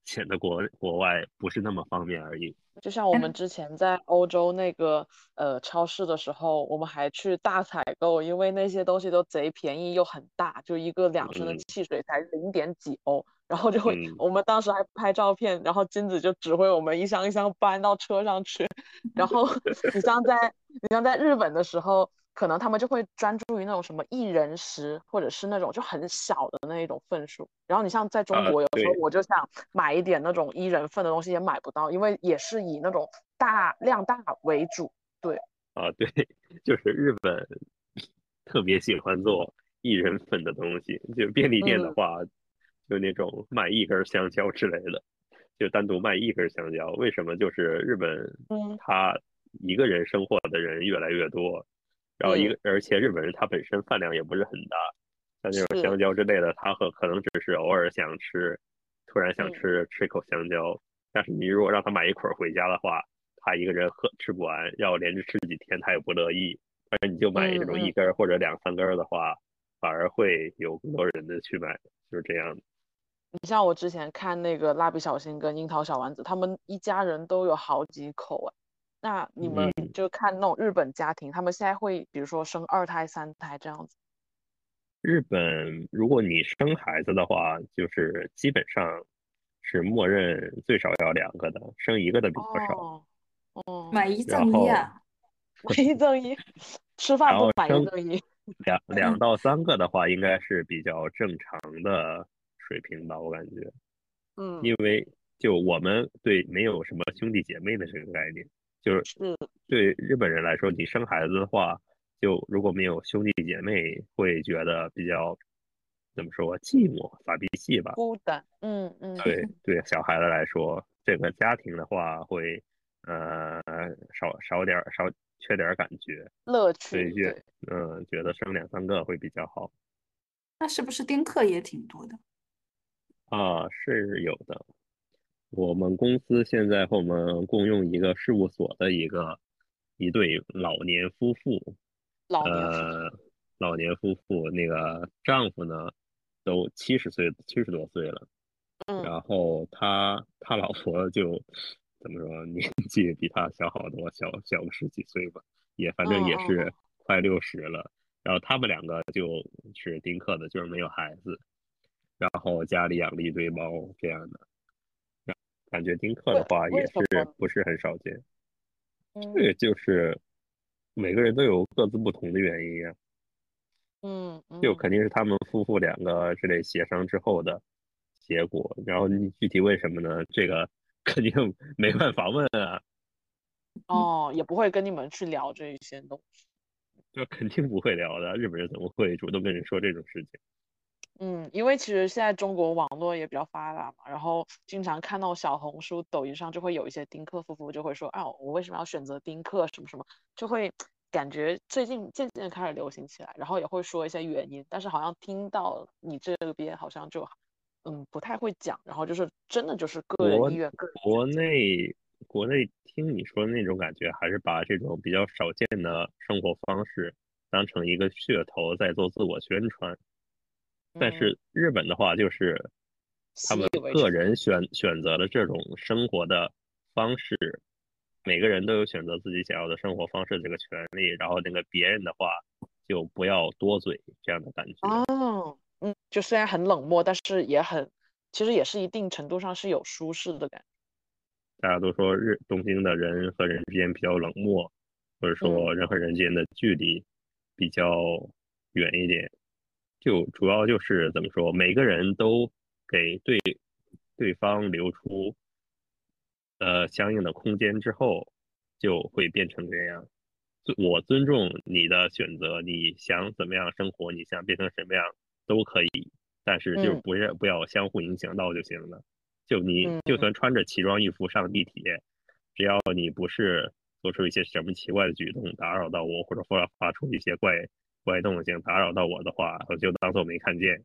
显得国国外不是那么方便而已。就像我哎们之前在欧洲那个呃超市的时候，我们还去大采购，因为那些东西都贼便宜又很大，就一个两升的嗯汽水才零点几欧，然后就会，嗯我们当时还拍照片，然后金子就指挥我们一箱一箱搬到车上去，然后你像在 你像在日本的时候，可能他们就会专注于那种什么一人食，或者是那种就很小的那一种份数。然后你像在中啊国，有时候我就想买一点那种一人份的东西，也买不到，因为也是以那种大量大为主。对啊，对，就是日本 特别喜欢做一人份的东西，就便利店的嗯话，就那种卖一根香蕉之类的，就单独卖一根香蕉。为什么？就是日本嗯他一个人生活的人越来越多，然后一嗯个，而且日本人他本身饭量也不是很大，像那种香蕉之类的，他可可能只是偶尔想吃，突然想嗯吃吃一口香蕉，但是你如果让他买一捆回家的话，他一个人喝吃不完，要连着吃几天他也不乐意。而你就买这种一根或者两三根的话，反而会有更多人的去买，就是这样的。你像我之前看那个蜡笔小新跟樱桃小丸子，他们一家人都有好几口哎。那你们就看那种日本家庭，他们现在会比如说生二胎、三胎这样子。日本，如果你生孩子的话，就是基本上是默认最少要两个的，生一个的比较少。哦，买一赠一啊！买一赠一，吃饭不买一赠一。两两 到三个的话，应该是比较正常的水平吧，我感觉。嗯，因为就我们对没有什么兄弟姐妹的这个概念，就是对日本人来说，你生孩子的话，就如果没有兄弟姐妹，会觉得比较怎么说寂寞、发脾气吧？孤单。嗯嗯。对对，小孩子来说，这个家庭的话会呃少少点少缺点感觉，乐趣。所以觉嗯觉得生两三个会比较好。那是不是丁克也挺多的？啊，是有的。我们公司现在和我们共用一个事务所的一个一对老年夫妇，老呃，老年夫妇那个丈夫呢都七十岁七十多岁了，嗯，然后他他老婆就怎么说年纪比他小好多，小小个十几岁吧，也反正也是快六十了。然后他们两个就是丁克的，就是没有孩子。然后家里养了一堆猫，这样的，感觉丁克的话也是不是很少见。这个就是每个人都有各自不同的原因呀。嗯，就肯定是他们夫妇两个之类协商之后的结果。然后你具体为什么呢？这个 肯定没办法问啊。哦，也不会跟你们去聊这一些东西。这肯定不会聊的，日本人怎么会主动跟人说这种事情？嗯，因为其实现在中国网络也比较发达嘛，然后经常看到小红书、抖音上就会有一些丁克夫妇就会说，啊，我为什么要选择丁克什么什么，就会感觉最近渐渐开始流行起来，然后也会说一些原因，但是好像听到你这边好像就，嗯，不太会讲，然后就是真的就是个人意愿。国内国内听你说的那种感觉，还是把这种比较少见的生活方式当成一个噱头在做自我宣传。但是日本的话，就是他们个人选选择了这种生活的方式，每个人都有选择自己想要的生活方式这个权利。然后那个别人的话，就不要多嘴这样的感觉。哦，嗯，就虽然很冷漠，但是也很，其实也是一定程度上是有舒适的感觉。大家都说日东京的人和人之间比较冷漠，或者说人和人之间的距离比较远一点。就主要就是怎么说，每个人都给对对方留出呃相应的空间之后，就会变成这样。我尊重你的选择，你想怎么样生活，你想变成什么样都可以，但是就不要不要相互影响到就行了。就你就算穿着奇装异服上地铁，只要你不是做出一些什么奇怪的举动，打扰到我，或者发发出一些怪。怪动静打扰到我的话，我就当做没看见。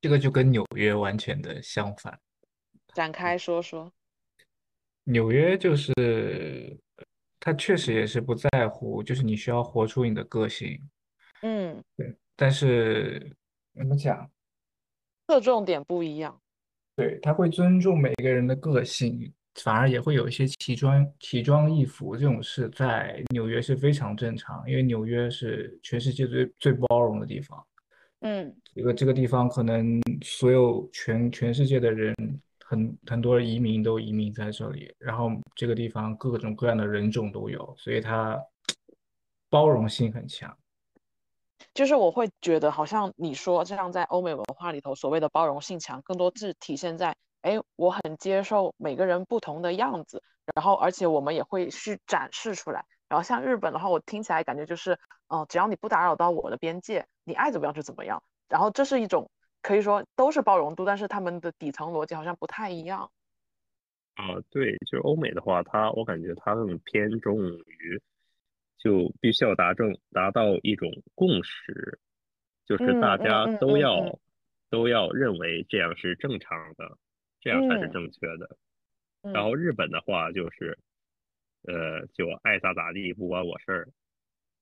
这个就跟纽约完全的相反。展开说说。纽约就是，他确实也是不在乎，就是你需要活出你的个性。嗯，对。但是怎么讲？侧重点不一样。对他会尊重每个人的个性。反而也会有一些奇装奇装异服这种事，在纽约是非常正常，因为纽约是全世界最最包容的地方。嗯，这个这个地方可能所有全全世界的人，很很多移民都移民在这里，然后这个地方各种各样的人种都有，所以它包容性很强。就是我会觉得，好像你说这样，在欧美文化里头，所谓的包容性强，更多是体现在。哎，我很接受每个人不同的样子，然后而且我们也会去展示出来。然后像日本的话，我听起来感觉就是，嗯，只要你不打扰到我的边界，你爱怎么样就怎么样。然后这是一种可以说都是包容度，但是他们的底层逻辑好像不太一样。啊，对，就是欧美的话，他我感觉他更偏重于，就必须要达正达到一种共识，就是大家都要都要认为这样是正常的。这样才是正确的。然后日本的话就是，呃，就爱咋咋地，不关我事儿。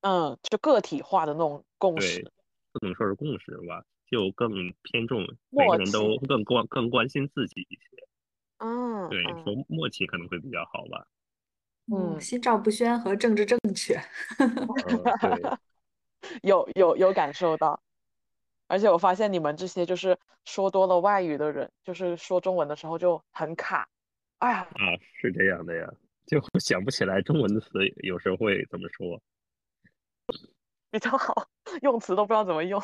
嗯，就个体化的那种共识。不能说是共识吧，就更偏重每个人都更关更关心自己一些。嗯，对，说默契可能会比较好吧。嗯，心照不宣和政治正确，有有有感受到。而且我发现你们这些就是说多了外语的人，就是说中文的时候就很卡。哎呀，啊，是这样的呀，就想不起来中文的词，有时候会怎么说，比较好，用词都不知道怎么用。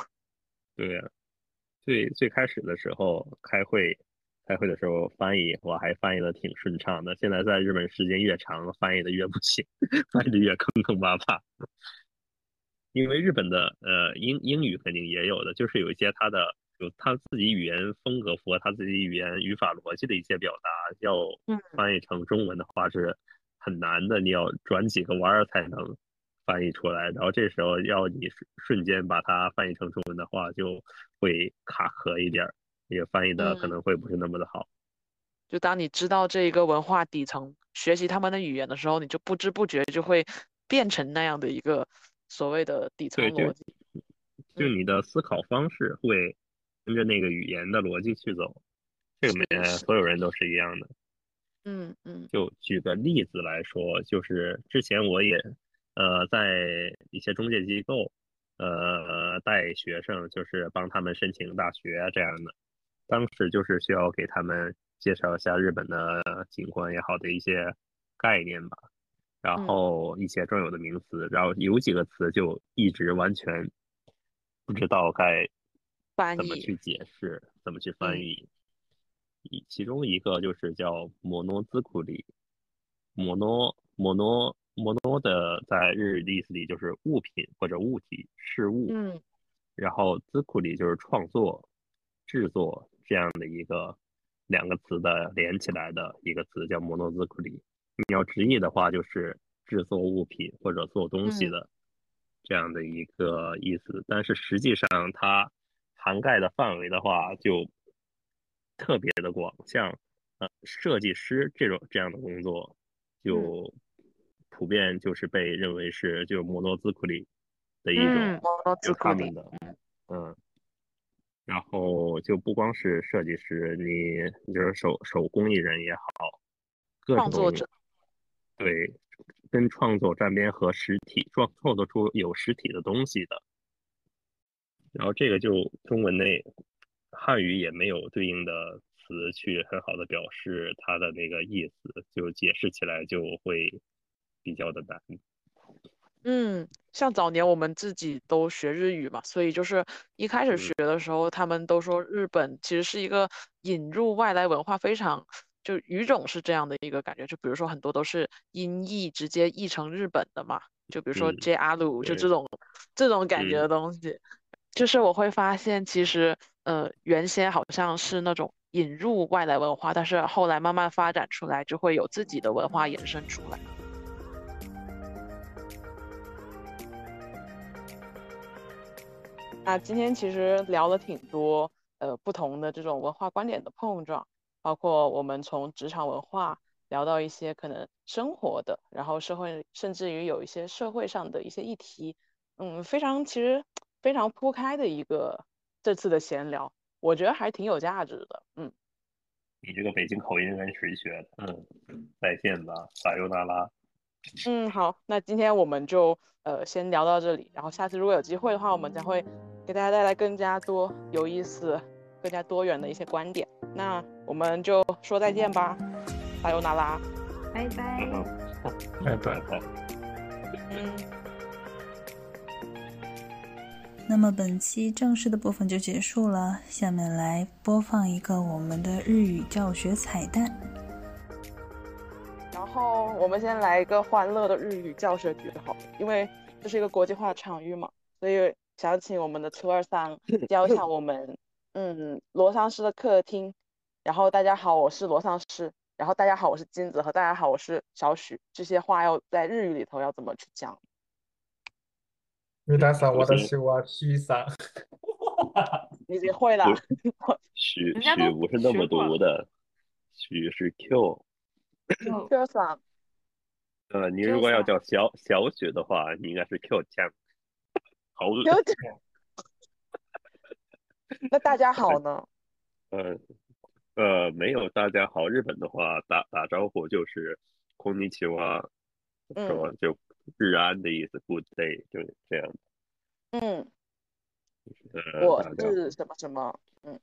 对呀，最最开始的时候开会，开会的时候翻译我还翻译的挺顺畅的，现在在日本时间越长，翻译的越不行，翻译的越坑坑巴巴。因为日本的呃英英语肯定也有的，就是有一些它的有他自己语言风格符合他自己语言语法逻辑的一些表达，要翻译成中文的话是很难的，你要转几个弯儿才能翻译出来。然后这时候要你瞬间把它翻译成中文的话，就会卡壳一点儿，也翻译的可能会不是那么的好。就当你知道这一个文化底层，学习他们的语言的时候，你就不知不觉就会变成那样的一个。所谓的底层逻辑，就你的思考方式会跟着那个语言的逻辑去走，这个每所有人都是一样的。嗯嗯。就举个例子来说，就是之前我也呃在一些中介机构呃带学生，就是帮他们申请大学这样的，当时就是需要给他们介绍一下日本的景观也好的一些概念吧。然后一些专有的名词，然后有几个词就一直完全不知道该怎么去解释，怎么去翻译。一其中一个就是叫“摩诺兹库里”，“摩诺摩诺摩诺”的在日语的意思里就是物品或者物体、事物。嗯。然后“兹库里”就是创作、制作这样的一个两个词的连起来的一个词，叫“摩诺兹库里”。你要直译的话，就是制作物品或者做东西的这样的一个意思。但是实际上，它涵盖的范围的话，就特别的广，像呃设计师这种这样的工作，就普遍就是被认为是就摩诺兹库里的一种，就他们的，嗯，然后就不光是设计师，你就是手手工艺人也好，创作者。对，跟创作沾边和实体创创作出有实体的东西的，然后这个就中文内汉语也没有对应的词去很好的表示它的那个意思，就解释起来就会比较的难。嗯，像早年我们自己都学日语嘛，所以就是一开始学的时候，他们都说日本其实是一个引入外来文化非常。就语种是这样的一个感觉，就比如说很多都是音译直接译成日本的嘛，就比如说 J R 鲁，就这种这种感觉的东西，就是我会发现其实呃原先好像是那种引入外来文化，但是后来慢慢发展出来，就会有自己的文化延伸出来。那今天其实聊了挺多呃不同的这种文化观点的碰撞。包括我们从职场文化聊到一些可能生活的，然后社会，甚至于有一些社会上的一些议题，嗯，非常其实非常铺开的一个这次的闲聊，我觉得还挺有价值的，嗯。你这个北京口音跟谁学的？嗯，再见吧，撒尤那拉。嗯，好，那今天我们就呃先聊到这里，然后下次如果有机会的话，我们将会给大家带来更加多有意思。更加多元的一些观点，那我们就说再见吧，撒尤那拉，拜拜，拜拜拜，嗯。那么本期正式的部分就结束了，下面来播放一个我们的日语教学彩蛋。然后我们先来一个欢乐的日语教学局好，因为这是一个国际化场域嘛，所以想请我们的初二三教一下我们。嗯，罗桑师的客厅。然后大家好，我是罗桑师。然后大家好，我是金子。和大家好，我是小许。这些话要在日语里头要怎么去讲？米达桑，我的西瓦西桑。你已经会了。许许不是那么读的，许是 Q。Q 桑。呃，你如果要叫小小许的话，你应该是 Q 酱。好恶 那大家好呢？呃呃，没有大家好。日本的话，打打招呼就是“空尼奇哇”，说就日安的意思，good day 就是这样的。嗯，呃，我是什么什么，嗯，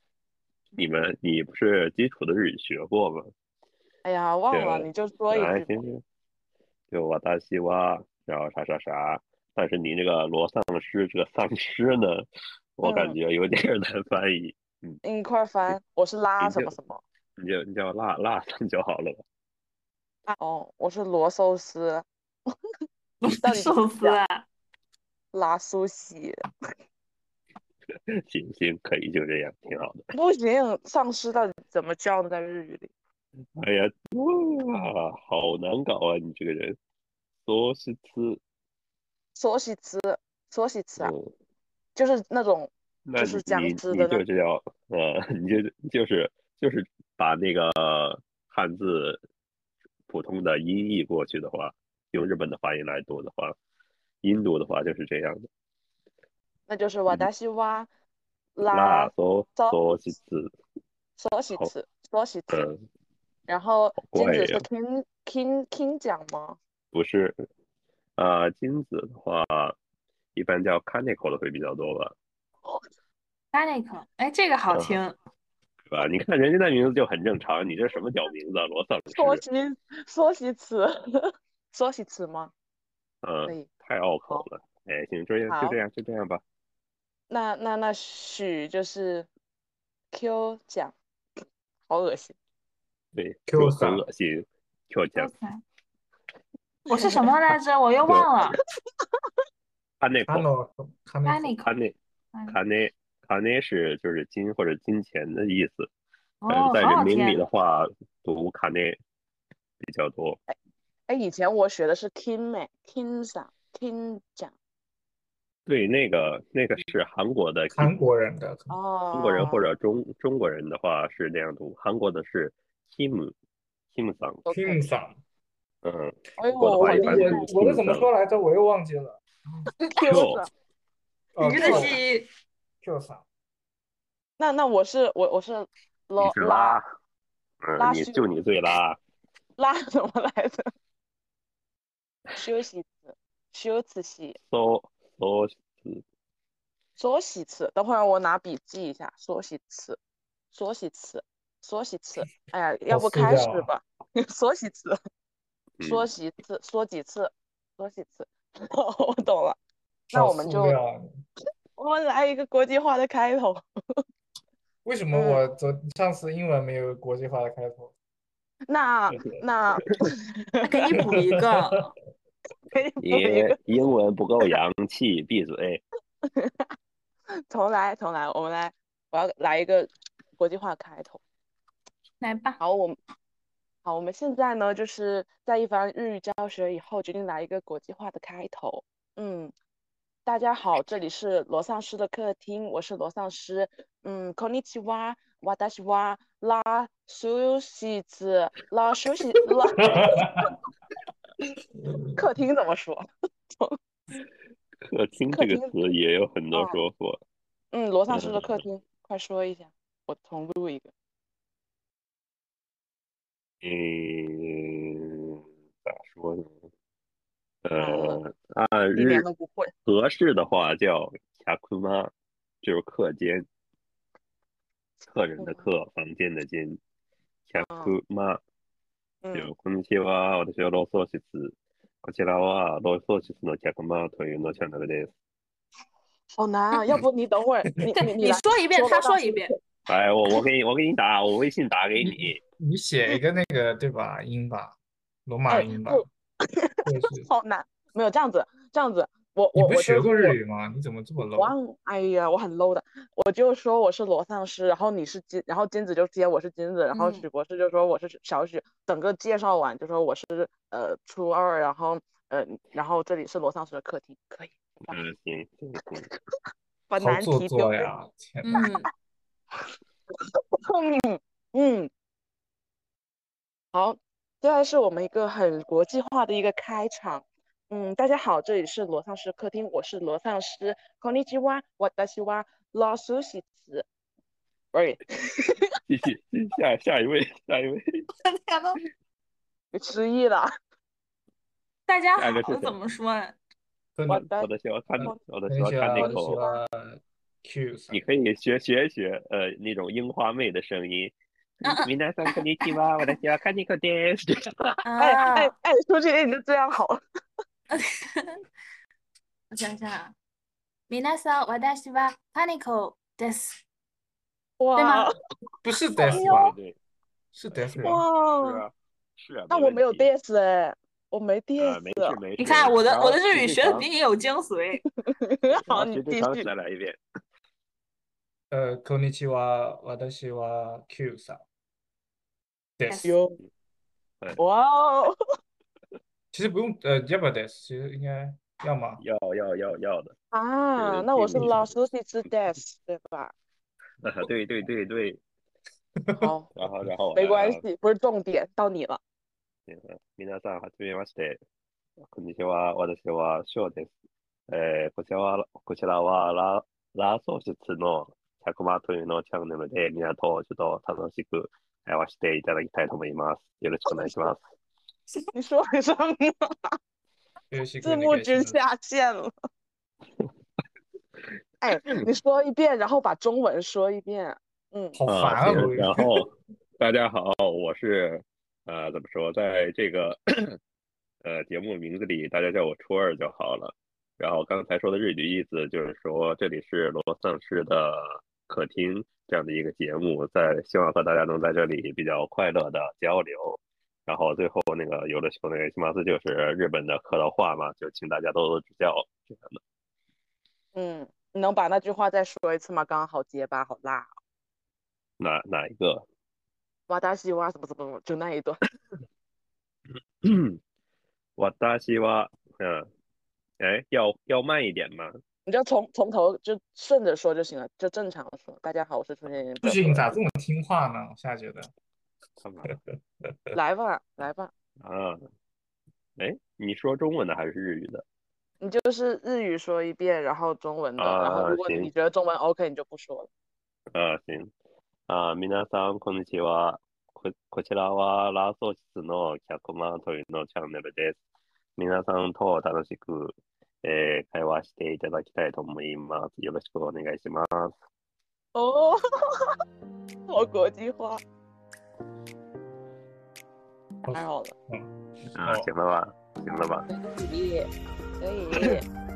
你们你不是基础的日语学过吗？哎呀，忘了，你就说一啊，句吧。行行，就我大西瓜，然后啥啥啥。但是你那个罗丧尸这个丧尸呢，我感嗯觉有点难翻译。嗯你快翻，我是拉什么什么。你就你叫辣辣丧就好了吧？哦，我是罗寿司，到底寿司啊，拉苏西。行行，可以就这样，挺好的。不行，丧尸到底怎么叫呢？在日语里，哎呀，哇，好难搞啊！你这个人，索西吃，索西吃，索西吃啊，嗯，就是那种就是僵尸的那就是要，呃，你就就是就是把那个汉字普通的音译过去的话，用日本的发音来读的话，音读的话就是这样的。那就是瓦达西哇拉拉说骚说是吃，好缩西吃，缩西吃。嗯，然后金子是呀 king king king 奖吗？不是，呃，金子的话，一般叫 kaneko 的会比较多吧，p a n i c 哎，这个好嗯听，是吧？你看人家的名字就很正常，你这什么屌名字啊，罗丧缩尸，西缩西词，缩西词吗？嗯，太拗口了。哎，行，这样就这样就这样吧。那那那许就是 Q 奖，好恶心。对，Q 很恶心，Q 哇奖，我是什么来着？我又忘了。看 p 那 a n i c kane kane kane 是就是金或者金钱的意思，但哦是，在好好人民里。的话读 kane 比较多。哎，以前我学的是 King 哎，King 奖，King 奖。对，那个那个是韩国的韩国人的，哦，中国人或者中中国人的话是那样读，韩国的是 Kim Kim 桑 Kim 桑，嗯，哎呦，中国的话一我我的 Kim 桑怎么说来着？我又忘记了。鱼，Q 的西，Q 桑，那那我是我我是你拉是拉，嗯，拉你就你最拉，拉怎么来的？休息词，休次息，搜搜缩洗词。等会儿我拿笔记一下，缩洗词，缩洗词，缩洗词。哎呀，要不开始吧？缩洗词，缩嗯，洗次，缩几次，缩几次。我懂了。那我们就我们来一个国际化的开头。为什么嗯我昨上次英文没有国际化的开头？那那那给你补一个。给你补一个，英文不够洋气，闭嘴。重来重来，我们来，我要来一个国际化开头。来吧，好，我们好，我们现在呢，就是在一番日语教学以后，决定来一个国际化的开头。嗯，大家好，这里是罗丧尸的客厅，我是罗丧尸。嗯，こんにちは、私は拉休息子拉休息拉。客厅怎么说？客厅客厅这个词也有很多哦说法。嗯，罗丧尸的客嗯厅，快说一下，我重录一个。 嗯，咋说呢？了呃，按一点日都不会。合适的话叫卡库妈，就是课间，客人的客，房间的间。卡库妈，嗯就こんにちは、私はローソー室。こちらはローソー室の客間というのチャンネルです。好难啊！要不你等会儿，你对，你你来说一遍，他罗丧尸说一遍。哎，我我给你我给你打，我微信打给你。 你写一个那个对吧？音吧，罗马哎音吧，好难，没有这样子，这样子，我你我我不学过日语吗？你怎么这么 low？忘，哎呀，我很 low 的，我就说我是罗丧尸，然后你是金，然后金子就接我是金子，然后嗯许博士就说我是小许，整个介绍完就说我是呃初二，然后呃然后这里是罗丧尸的客厅，可以嗯，行。把难题丢给作呀！天呐，嗯，嗯嗯，好，接下来是我们一个很国际化的一个开场。嗯，大家好，这里是罗丧尸客厅，我是罗丧尸。こんにちは、私は老鼠喜子。喂，继续，下下一位，下一位。天呐，你失忆了？ 大家好下一个是谁怎么说啊？跟我的我的喜欢看，我的喜很欢看那喜欢我的喜口，欢 Q 你可以学学学呃那种樱花妹的声音。 皆さんこんにちは、私はカニコです。哎哎啊，哎，说这些你就这样好了。我想想啊，皆さん私はパニコです。哇吗不是哎 Death 呦吧？对，是 Death 吧？是哇，啊，是啊。那我没有问题 diss 哎，我没呃， diss。没事没事。你看我的然后我的日语学的时长比你有精髓。好，然后你继续时长再。来一遍。呃，こんにちは、私は Q さん です。哟，哇哦，其实不用，呃，要不要 des？其实应该要吗？要要要要的。啊，是那我是挺老师是吃 diss 对吧？对对对对。好，然后然后我没来了关系，不是重点，到你了。皆さん、はじめまして。こんにちは。私は翔です。えー、こちらは、こちらはラ、ラソ室の100万というのチャンネルで、皆とちょっと楽しく 会話していただきたいと思います。よろしくお願いします。你说什么？学习字幕君下线了。哎，你说一遍，然后把中文说一遍。嗯，好啊，烦啊！行我然后大家好，我是呃，怎么说，在这个呃节目名字里，大家叫我初二就好了。然后刚才说的日语意思就是说，这里是罗丧尸的客厅 这样的一个节目，在希望和大家能在这里比较快乐的交流。然后最后那个有的时候那个西马斯就是日本的客套话嘛，就请大家多多指教这样的。嗯，你能把那句话再说一次吗？刚刚好结巴，好辣。哪哪一个？哇达西哇什么什么，就那一段。私は，嗯，哎，要要慢一点吗？你就从从头就顺着说就行了，就正常的说。大家好，我是出现不行，你咋这么听话呢？我现在觉得。干嘛？来吧，来吧。啊，哎，你说中文的还是日语的？你就是日语说一遍，然后中文的，啊然后如果行你觉得中文 OK，你就不说了。啊，行。あ、皆さんこんにちは。ここちらはラソ室の100万というのチャンネルです。皆さんと楽しく、 えー会話していただきたいと思います。よろしくお願いします。哦，好国际化，太好了，啊，行了吧？行了吧？可以，可以。